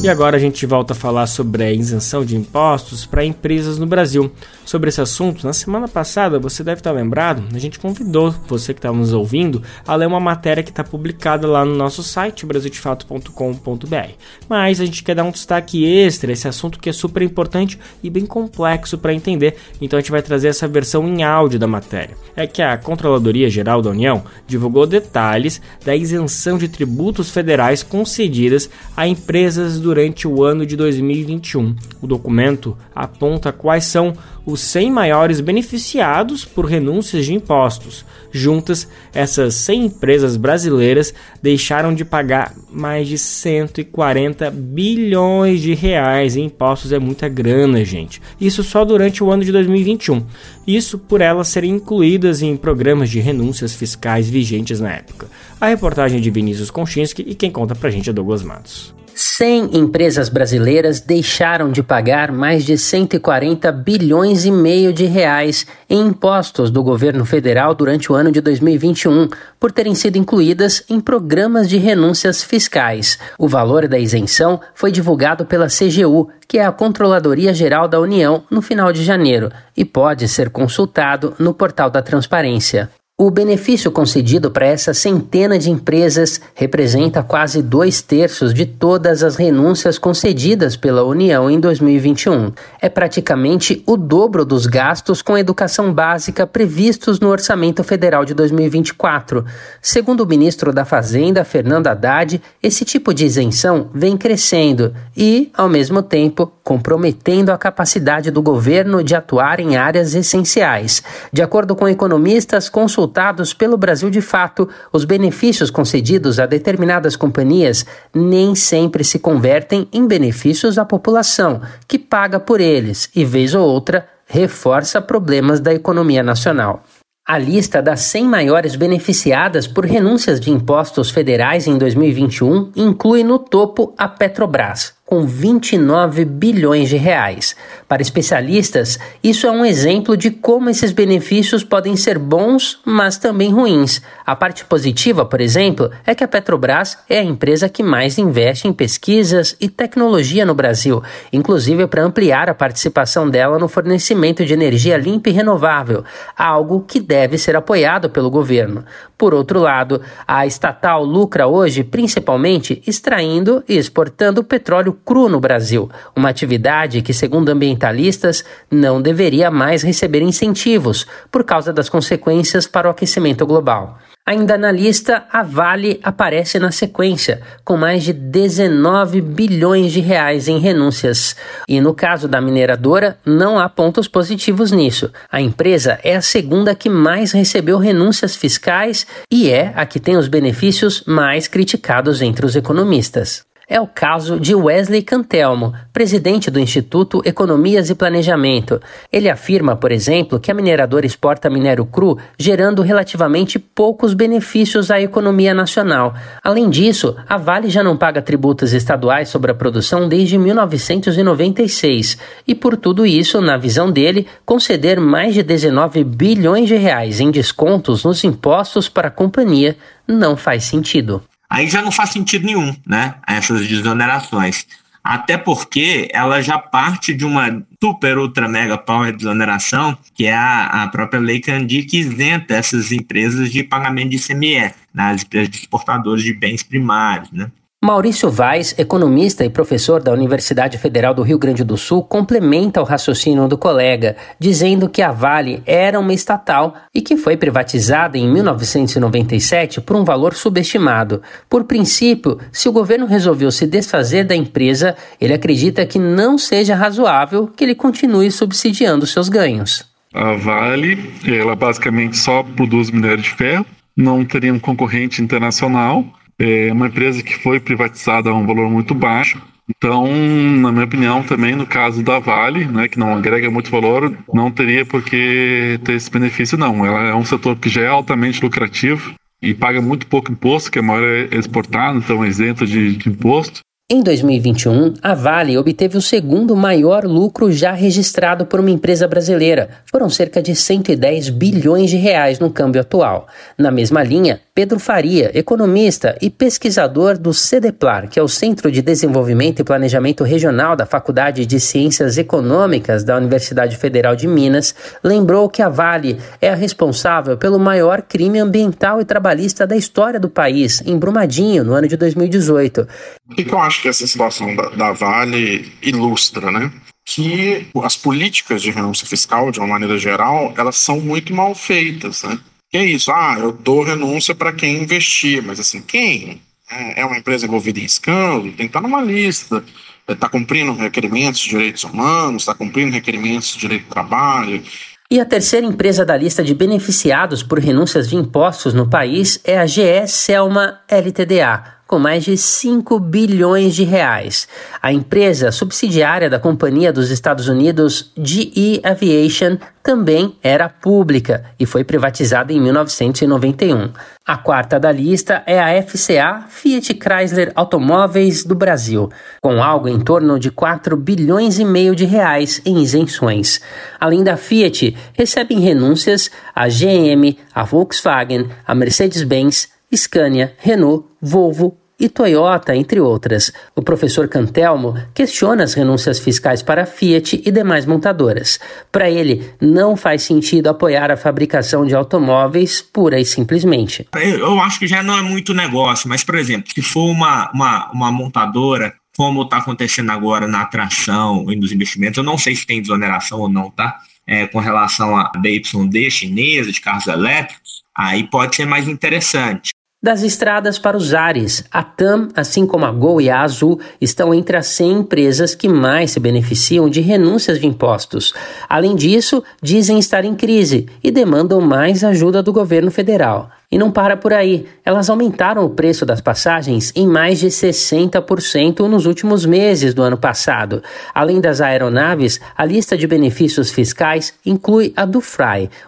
E agora a gente volta a falar sobre a isenção de impostos para empresas no Brasil. Sobre esse assunto, na semana passada, você deve estar lembrado, a gente convidou você que estava nos ouvindo a ler uma matéria que está publicada lá no nosso site, brasildefato.com.br. Mas a gente quer dar um destaque extra, esse assunto que é super importante e bem complexo para entender, então a gente vai trazer essa versão em áudio da matéria. É que a Controladoria Geral da União divulgou detalhes da isenção de tributos federais concedidas a empresas do durante o ano de 2021. O documento aponta quais são os 100 maiores beneficiados por renúncias de impostos. Juntas, essas 100 empresas brasileiras deixaram de pagar mais de 140 bilhões de reais em impostos. É muita grana, gente. Isso só durante o ano de 2021. Isso por elas serem incluídas em programas de renúncias fiscais vigentes na época. A reportagem de Vinícius Konchinski e quem conta pra gente é Douglas Matos.
100 empresas brasileiras deixaram de pagar mais de 140 bilhões e meio de reais em impostos do governo federal durante o ano de 2021, por terem sido incluídas em programas de renúncias fiscais. O valor da isenção foi divulgado pela CGU, que é a Controladoria Geral da União, no final de janeiro, e pode ser consultado no portal da Transparência. O benefício concedido para essa centena de empresas representa quase dois terços de todas as renúncias concedidas pela União em 2021. É praticamente o dobro dos gastos com educação básica previstos no Orçamento Federal de 2024. Segundo o ministro da Fazenda, Fernando Haddad, esse tipo de isenção vem crescendo e, ao mesmo tempo, comprometendo a capacidade do governo de atuar em áreas essenciais. De acordo com economistas consultados, consultados pelo Brasil de Fato, os benefícios concedidos a determinadas companhias nem sempre se convertem em benefícios à população, que paga por eles e, vez ou outra, reforça problemas da economia nacional. A lista das 100 maiores beneficiadas por renúncias de impostos federais em 2021 inclui no topo a Petrobras, com 29 bilhões de reais. Para especialistas, isso é um exemplo de como esses benefícios podem ser bons, mas também ruins. A parte positiva, por exemplo, é que a Petrobras é a empresa que mais investe em pesquisas e tecnologia no Brasil, inclusive para ampliar a participação dela no fornecimento de energia limpa e renovável, algo que deve ser apoiado pelo governo. Por outro lado, a estatal lucra hoje principalmente extraindo e exportando petróleo cru no Brasil, uma atividade que, segundo ambientalistas, não deveria mais receber incentivos por causa das consequências para o aquecimento global. Ainda na lista, a Vale aparece na sequência, com mais de 19 bilhões de reais em renúncias. E no caso da mineradora, não há pontos positivos nisso. A empresa é a segunda que mais recebeu renúncias fiscais e é a que tem os benefícios mais criticados entre os economistas é o caso de Wesley Cantelmo, presidente do Instituto Economias e Planejamento. Ele afirma, por exemplo, que a mineradora exporta minério cru, gerando relativamente poucos benefícios à economia nacional. Além disso, a Vale já não paga tributos estaduais sobre a produção desde 1996 e, por tudo isso, na visão dele, conceder mais de 19 bilhões de reais em descontos nos impostos para a companhia não faz sentido
aí já não faz sentido nenhum, né? Essas desonerações. Até porque ela já parte de uma super, ultra, mega power desoneração, que é a, a própria lei Candir, que isenta essas empresas de pagamento de ICMS, né? as empresas de exportadores de bens primários, né?
Maurício Vaz, economista e professor da Universidade Federal do Rio Grande do Sul, complementa o raciocínio do colega, dizendo que a Vale era uma estatal e que foi privatizada em 1997 por um valor subestimado. Por princípio, se o governo resolveu se desfazer da empresa, ele acredita que não seja razoável que ele continue subsidiando seus ganhos.
A Vale, ela basicamente só produz minério de ferro, não teria um concorrente internacional é uma empresa que foi privatizada a um valor muito baixo. Então, na minha opinião, também no caso da Vale, né, que não agrega muito valor, não teria por que ter esse benefício, não. Ela é um setor que já é altamente lucrativo e paga muito pouco imposto, que a maioria é exportado, então é isento de, de imposto.
Em 2021, a Vale obteve o segundo maior lucro já registrado por uma empresa brasileira. Foram cerca de 110 bilhões de reais no câmbio atual. Na mesma linha, Pedro Faria, economista e pesquisador do CEDEPLAR, que é o Centro de Desenvolvimento e Planejamento Regional da Faculdade de Ciências Econômicas da Universidade Federal de Minas, lembrou que a Vale é a responsável pelo maior crime ambiental e trabalhista da história do país, em Brumadinho, no ano de 2018.
O que eu acho que essa situação da, da Vale ilustra, né? que as políticas de renúncia fiscal, de uma maneira geral, elas são muito mal feitas, né? Que é isso, ah, eu dou renúncia para quem investir, mas assim, quem? É, é uma empresa envolvida em escândalo, tem que estar numa lista, está é, cumprindo requerimentos de direitos humanos, está cumprindo requerimentos de direito do trabalho.
E a terceira empresa da lista de beneficiados por renúncias de impostos no país é a GE Selma LTDA, com mais de 5 bilhões de reais. A empresa subsidiária da companhia dos Estados Unidos GE Aviation também era pública e foi privatizada em 1991. A quarta da lista é a FCA Fiat Chrysler Automóveis do Brasil, com algo em torno de 4 bilhões e meio de reais em isenções. Além da Fiat, recebem renúncias a GM, a Volkswagen, a Mercedes-Benz, Scania, Renault, Volvo e Toyota, entre outras. O professor Cantelmo questiona as renúncias fiscais para a Fiat e demais montadoras. Para ele, não faz sentido apoiar a fabricação de automóveis pura e simplesmente.
Eu acho que já não é muito negócio, mas, por exemplo, se for uma, uma, uma montadora como está acontecendo agora na atração e nos investimentos, eu não sei se tem desoneração ou não, tá? É, com relação à BYD chinesa de carros elétricos, aí pode ser mais interessante.
Das estradas para os ares, a TAM, assim como a Gol e a Azul, estão entre as 100 empresas que mais se beneficiam de renúncias de impostos. Além disso, dizem estar em crise e demandam mais ajuda do governo federal. E não para por aí. Elas aumentaram o preço das passagens em mais de 60% nos últimos meses do ano passado. Além das aeronaves, a lista de benefícios fiscais inclui a do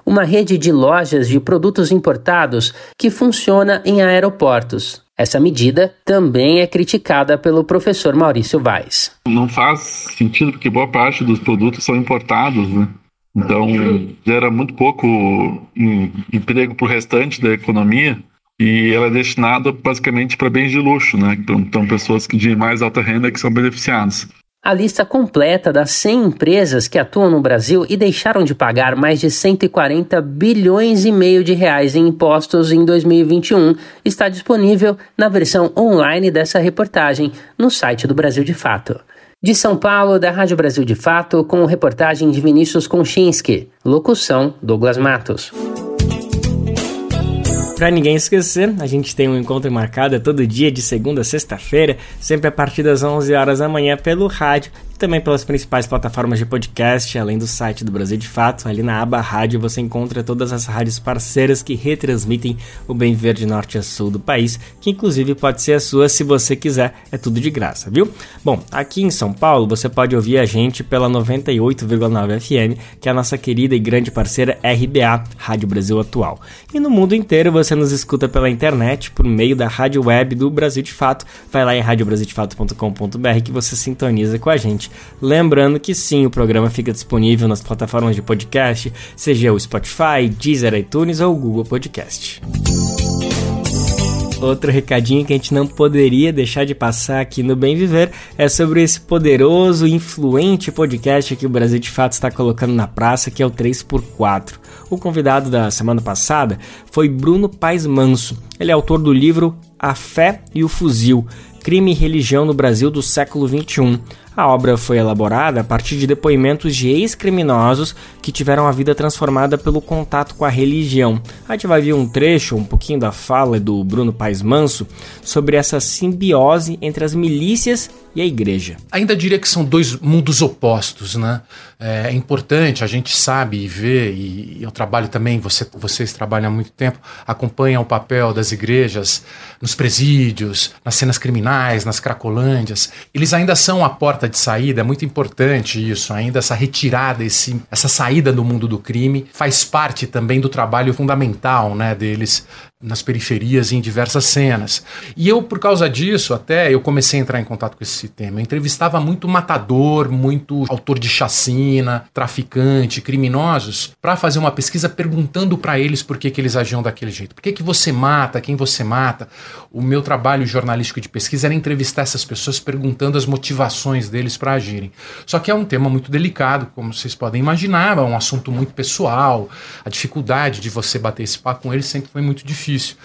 uma rede de lojas de produtos importados que funciona em aeroportos. Essa medida também é criticada pelo professor Maurício Vaz.
Não faz sentido porque boa parte dos produtos são importados, né? Então, gera muito pouco emprego para o restante da economia e ela é destinada basicamente para bens de luxo, né? Então, então, pessoas de mais alta renda que são beneficiadas.
A lista completa das 100 empresas que atuam no Brasil e deixaram de pagar mais de 140 bilhões e meio de reais em impostos em 2021 está disponível na versão online dessa reportagem no site do Brasil de Fato. De São Paulo, da Rádio Brasil de Fato, com reportagem de Vinícius Konchinski. Locução: Douglas Matos.
Para ninguém esquecer, a gente tem um encontro marcado todo dia de segunda a sexta-feira, sempre a partir das 11 horas da manhã pelo rádio também pelas principais plataformas de podcast, além do site do Brasil de Fato. Ali na aba Rádio você encontra todas as rádios parceiras que retransmitem o Bem Verde Norte a Sul do país, que inclusive pode ser a sua se você quiser, é tudo de graça, viu? Bom, aqui em São Paulo você pode ouvir a gente pela 98,9 FM, que é a nossa querida e grande parceira RBA, Rádio Brasil Atual. E no mundo inteiro você nos escuta pela internet por meio da rádio web do Brasil de Fato. Vai lá em radiobrasildefato.com.br que você sintoniza com a gente Lembrando que sim, o programa fica disponível nas plataformas de podcast, seja o Spotify, Deezer, iTunes ou Google Podcast. Outro recadinho que a gente não poderia deixar de passar aqui no Bem Viver é sobre esse poderoso influente podcast que o Brasil de fato está colocando na praça, que é o 3x4. O convidado da semana passada foi Bruno Paes Manso. Ele é autor do livro A Fé e o Fuzil: Crime e Religião no Brasil do século XXI. A obra foi elaborada a partir de depoimentos de ex-criminosos que tiveram a vida transformada pelo contato com a religião. A gente vai ver um trecho, um pouquinho da fala do Bruno Paes Manso sobre essa simbiose entre as milícias e a igreja.
Ainda diria que são dois mundos opostos, né? É importante, a gente sabe e vê, e eu trabalho também, você, vocês trabalham há muito tempo, acompanham o papel das igrejas nos presídios, nas cenas criminais, nas cracolândias. Eles ainda são a porta de saída, é muito importante isso, ainda essa retirada, esse, essa saída do mundo do crime. Faz parte também do trabalho fundamental né, deles nas periferias e em diversas cenas. E eu, por causa disso, até eu comecei a entrar em contato com esse tema. Eu entrevistava muito matador, muito autor de chacina, traficante, criminosos, para fazer uma pesquisa perguntando para eles por que, que eles agiam daquele jeito. Por que, que você mata, quem você mata. O meu trabalho jornalístico de pesquisa era entrevistar essas pessoas perguntando as motivações deles para agirem. Só que é um tema muito delicado, como vocês podem imaginar, é um assunto muito pessoal. A dificuldade de você bater esse papo com eles sempre foi muito difícil difícil.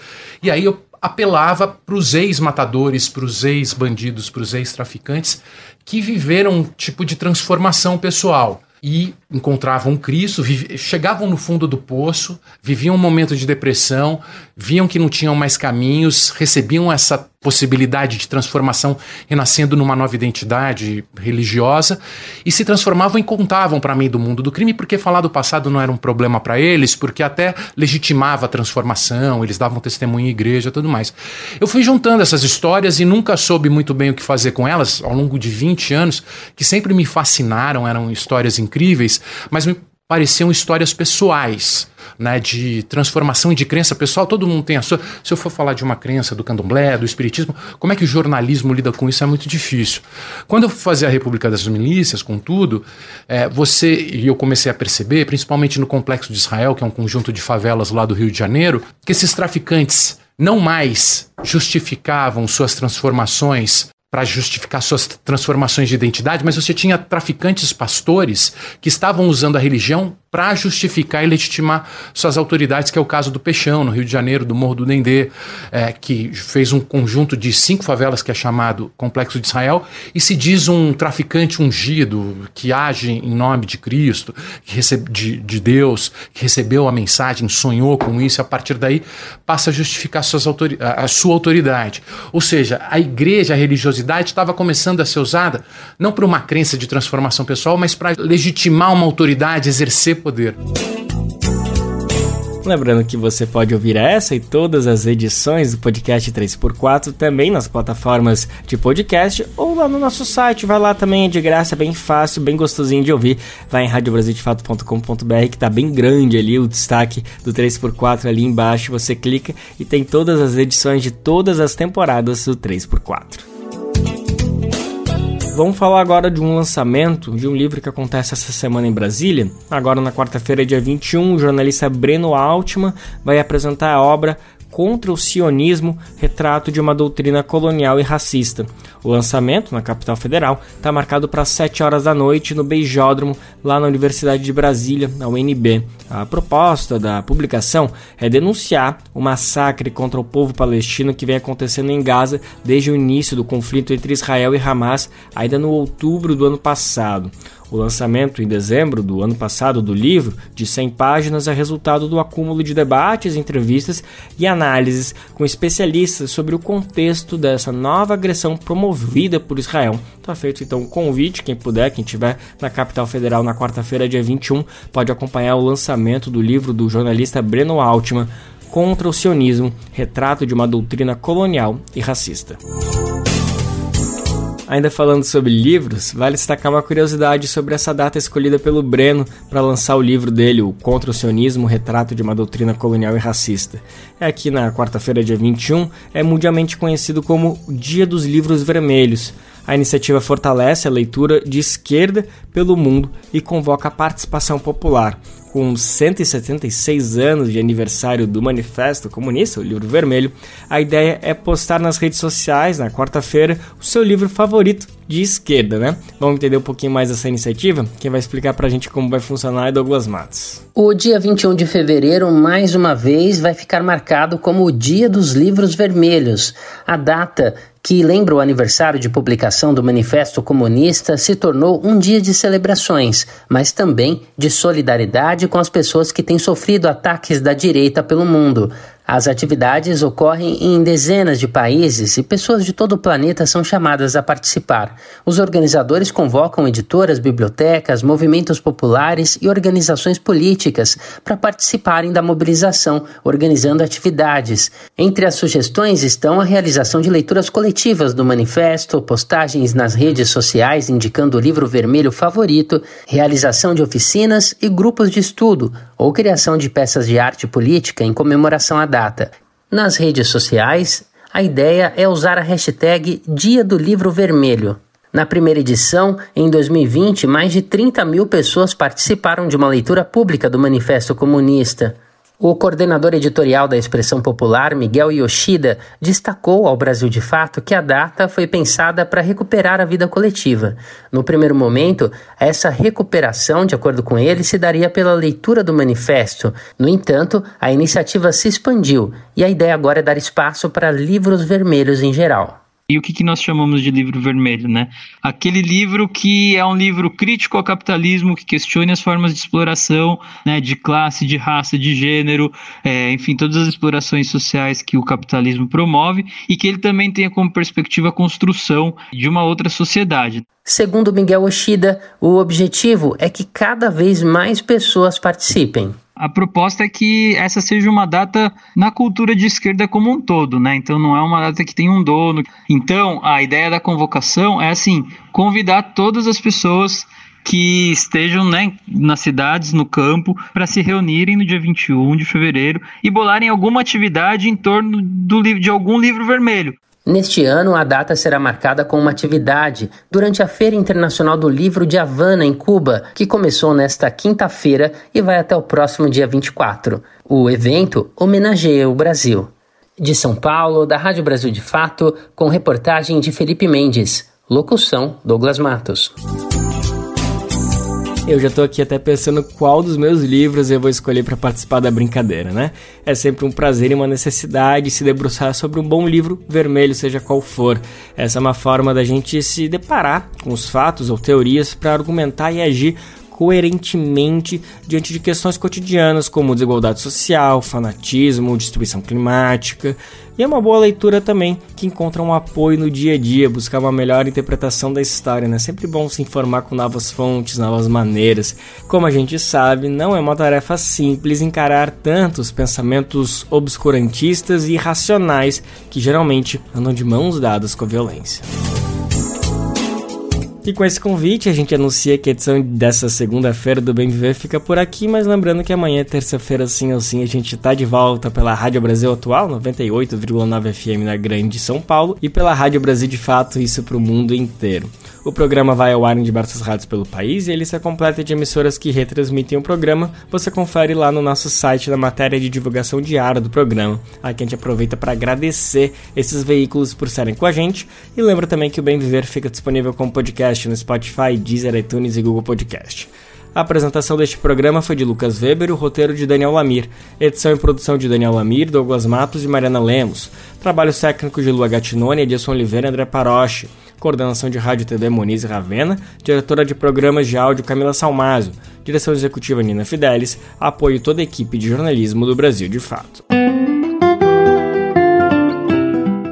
E aí eu apelava para os ex-matadores, para os ex-bandidos, para os ex-traficantes que viveram um tipo de transformação pessoal e encontravam Cristo, chegavam no fundo do poço, viviam um momento de depressão, viam que não tinham mais caminhos, recebiam essa possibilidade de transformação renascendo numa nova identidade religiosa e se transformavam e contavam para mim do mundo do crime porque falar do passado não era um problema para eles, porque até legitimava a transformação, eles davam testemunho em igreja, tudo mais. Eu fui juntando essas histórias e nunca soube muito bem o que fazer com elas ao longo de 20 anos, que sempre me fascinaram, eram histórias incríveis, mas me pareciam histórias pessoais, né, de transformação e de crença pessoal. Todo mundo tem a sua. Se eu for falar de uma crença do candomblé, do espiritismo, como é que o jornalismo lida com isso? É muito difícil. Quando eu fazia a República das Milícias, com tudo, é, você e eu comecei a perceber, principalmente no complexo de Israel, que é um conjunto de favelas lá do Rio de Janeiro, que esses traficantes não mais justificavam suas transformações para justificar suas transformações de identidade, mas você tinha traficantes pastores que estavam usando a religião para justificar e legitimar suas autoridades, que é o caso do Peixão, no Rio de Janeiro, do Morro do Dendê, é, que fez um conjunto de cinco favelas que é chamado Complexo de Israel, e se diz um traficante ungido que age em nome de Cristo, que recebe, de, de Deus, que recebeu a mensagem, sonhou com isso, e a partir daí passa a justificar suas a sua autoridade. Ou seja, a igreja, a religiosidade estava começando a ser usada não para uma crença de transformação pessoal, mas para legitimar uma autoridade, exercer poder.
Lembrando que você pode ouvir essa e todas as edições do podcast 3x4 também nas plataformas de podcast ou lá no nosso site. Vai lá também, é de graça, bem fácil, bem gostosinho de ouvir. Vai em radiobrasildefato.com.br que tá bem grande ali o destaque do 3x4 ali embaixo. Você clica e tem todas as edições de todas as temporadas do 3x4. Vamos falar agora de um lançamento de um livro que acontece essa semana em Brasília. Agora, na quarta-feira, dia 21, o jornalista Breno Altman vai apresentar a obra contra o sionismo, retrato de uma doutrina colonial e racista. O lançamento, na capital federal, está marcado para 7 horas da noite no Beijódromo, lá na Universidade de Brasília, a UNB. A proposta da publicação é denunciar o massacre contra o povo palestino que vem acontecendo em Gaza desde o início do conflito entre Israel e Hamas, ainda no outubro do ano passado. O lançamento em dezembro do ano passado do livro, de 100 páginas, é resultado do acúmulo de debates, entrevistas e análises com especialistas sobre o contexto dessa nova agressão promovida por Israel. Está feito então um convite, quem puder, quem estiver na capital federal na quarta-feira, dia 21, pode acompanhar o lançamento do livro do jornalista Breno Altman contra o sionismo, retrato de uma doutrina colonial e racista. Ainda falando sobre livros, vale destacar uma curiosidade sobre essa data escolhida pelo Breno para lançar o livro dele, o Contra o Sionismo, Retrato de uma Doutrina Colonial e Racista. É aqui na quarta-feira, dia 21, é mundialmente conhecido como Dia dos Livros Vermelhos. A iniciativa fortalece a leitura de esquerda pelo mundo e convoca a participação popular com 176 anos de aniversário do Manifesto Comunista, o livro vermelho, a ideia é postar nas redes sociais, na quarta-feira, o seu livro favorito de esquerda, né? Vamos entender um pouquinho mais dessa iniciativa? Quem vai explicar pra gente como vai funcionar é Douglas Matos.
O dia 21 de fevereiro, mais uma vez, vai ficar marcado como o Dia dos Livros Vermelhos. A data que lembra o aniversário de publicação do Manifesto Comunista, se tornou um dia de celebrações, mas também de solidariedade com as pessoas que têm sofrido ataques da direita pelo mundo. As atividades ocorrem em dezenas de países e pessoas de todo o planeta são chamadas a participar. Os organizadores convocam editoras, bibliotecas, movimentos populares e organizações políticas para participarem da mobilização, organizando atividades. Entre as sugestões estão a realização de leituras coletivas do manifesto, postagens nas redes sociais indicando o livro vermelho favorito, realização de oficinas e grupos de estudo, ou criação de peças de arte política em comemoração à data. Nas redes sociais, a ideia é usar a hashtag Dia do Livro Vermelho. Na primeira edição, em 2020, mais de 30 mil pessoas participaram de uma leitura pública do Manifesto Comunista. O coordenador editorial da Expressão Popular, Miguel Yoshida, destacou ao Brasil de Fato que a data foi pensada para recuperar a vida coletiva. No primeiro momento, essa recuperação, de acordo com ele, se daria pela leitura do manifesto. No entanto, a iniciativa se expandiu e a ideia agora é dar espaço para livros vermelhos em geral.
E o que, que nós chamamos de livro vermelho, né? Aquele livro que é um livro crítico ao capitalismo, que questione as formas de exploração, né, de classe, de raça, de gênero, é, enfim, todas as explorações sociais que o capitalismo promove e que ele também tenha como perspectiva a construção de uma outra sociedade.
Segundo Miguel Oshida, o objetivo é que cada vez mais pessoas participem.
A proposta é que essa seja uma data na cultura de esquerda como um todo, né? Então não é uma data que tem um dono. Então a ideia da convocação é assim, convidar todas as pessoas que estejam né, nas cidades, no campo, para se reunirem no dia 21 de fevereiro e bolarem alguma atividade em torno do, de algum livro vermelho.
Neste ano, a data será marcada com uma atividade durante a Feira Internacional do Livro de Havana, em Cuba, que começou nesta quinta-feira e vai até o próximo dia 24. O evento homenageia o Brasil. De São Paulo, da Rádio Brasil de Fato, com reportagem de Felipe Mendes. Locução: Douglas Matos.
Eu já tô aqui até pensando qual dos meus livros eu vou escolher para participar da brincadeira, né? É sempre um prazer e uma necessidade se debruçar sobre um bom livro vermelho, seja qual for. Essa é uma forma da gente se deparar com os fatos ou teorias para argumentar e agir coerentemente diante de questões cotidianas como desigualdade social, fanatismo, destruição climática. E é uma boa leitura também que encontra um apoio no dia a dia, buscar uma melhor interpretação da história, né? Sempre bom se informar com novas fontes, novas maneiras. Como a gente sabe, não é uma tarefa simples encarar tantos pensamentos obscurantistas e irracionais que geralmente andam de mãos dadas com a violência. E com esse convite, a gente anuncia que a edição dessa segunda-feira do Bem Viver fica por aqui, mas lembrando que amanhã, terça-feira, sim ou sim, a gente tá de volta pela Rádio Brasil Atual, 98,9 FM na Grande São Paulo, e pela Rádio Brasil de Fato, isso pro mundo inteiro. O programa vai ao ar em diversas rádios pelo país e ele se completa de emissoras que retransmitem o programa. Você confere lá no nosso site na matéria de divulgação diária do programa. Aqui a gente aproveita para agradecer esses veículos por estarem com a gente e lembra também que o Bem Viver fica disponível como podcast no Spotify, Deezer, iTunes e Google Podcast. A apresentação deste programa foi de Lucas Weber o roteiro de Daniel Lamir. Edição e produção de Daniel Lamir, Douglas Matos e Mariana Lemos. Trabalhos técnicos de Lua Gatinone, Edson Oliveira e André Paroche coordenação de rádio e TV Moniz Ravena, diretora de programas de áudio Camila Salmazo, direção executiva Nina Fidelis, apoio toda a equipe de jornalismo do Brasil de Fato.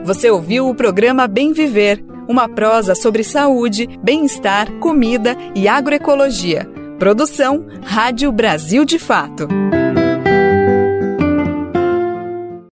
Você ouviu o programa Bem Viver, uma prosa sobre saúde, bem-estar, comida e agroecologia. Produção Rádio Brasil de Fato.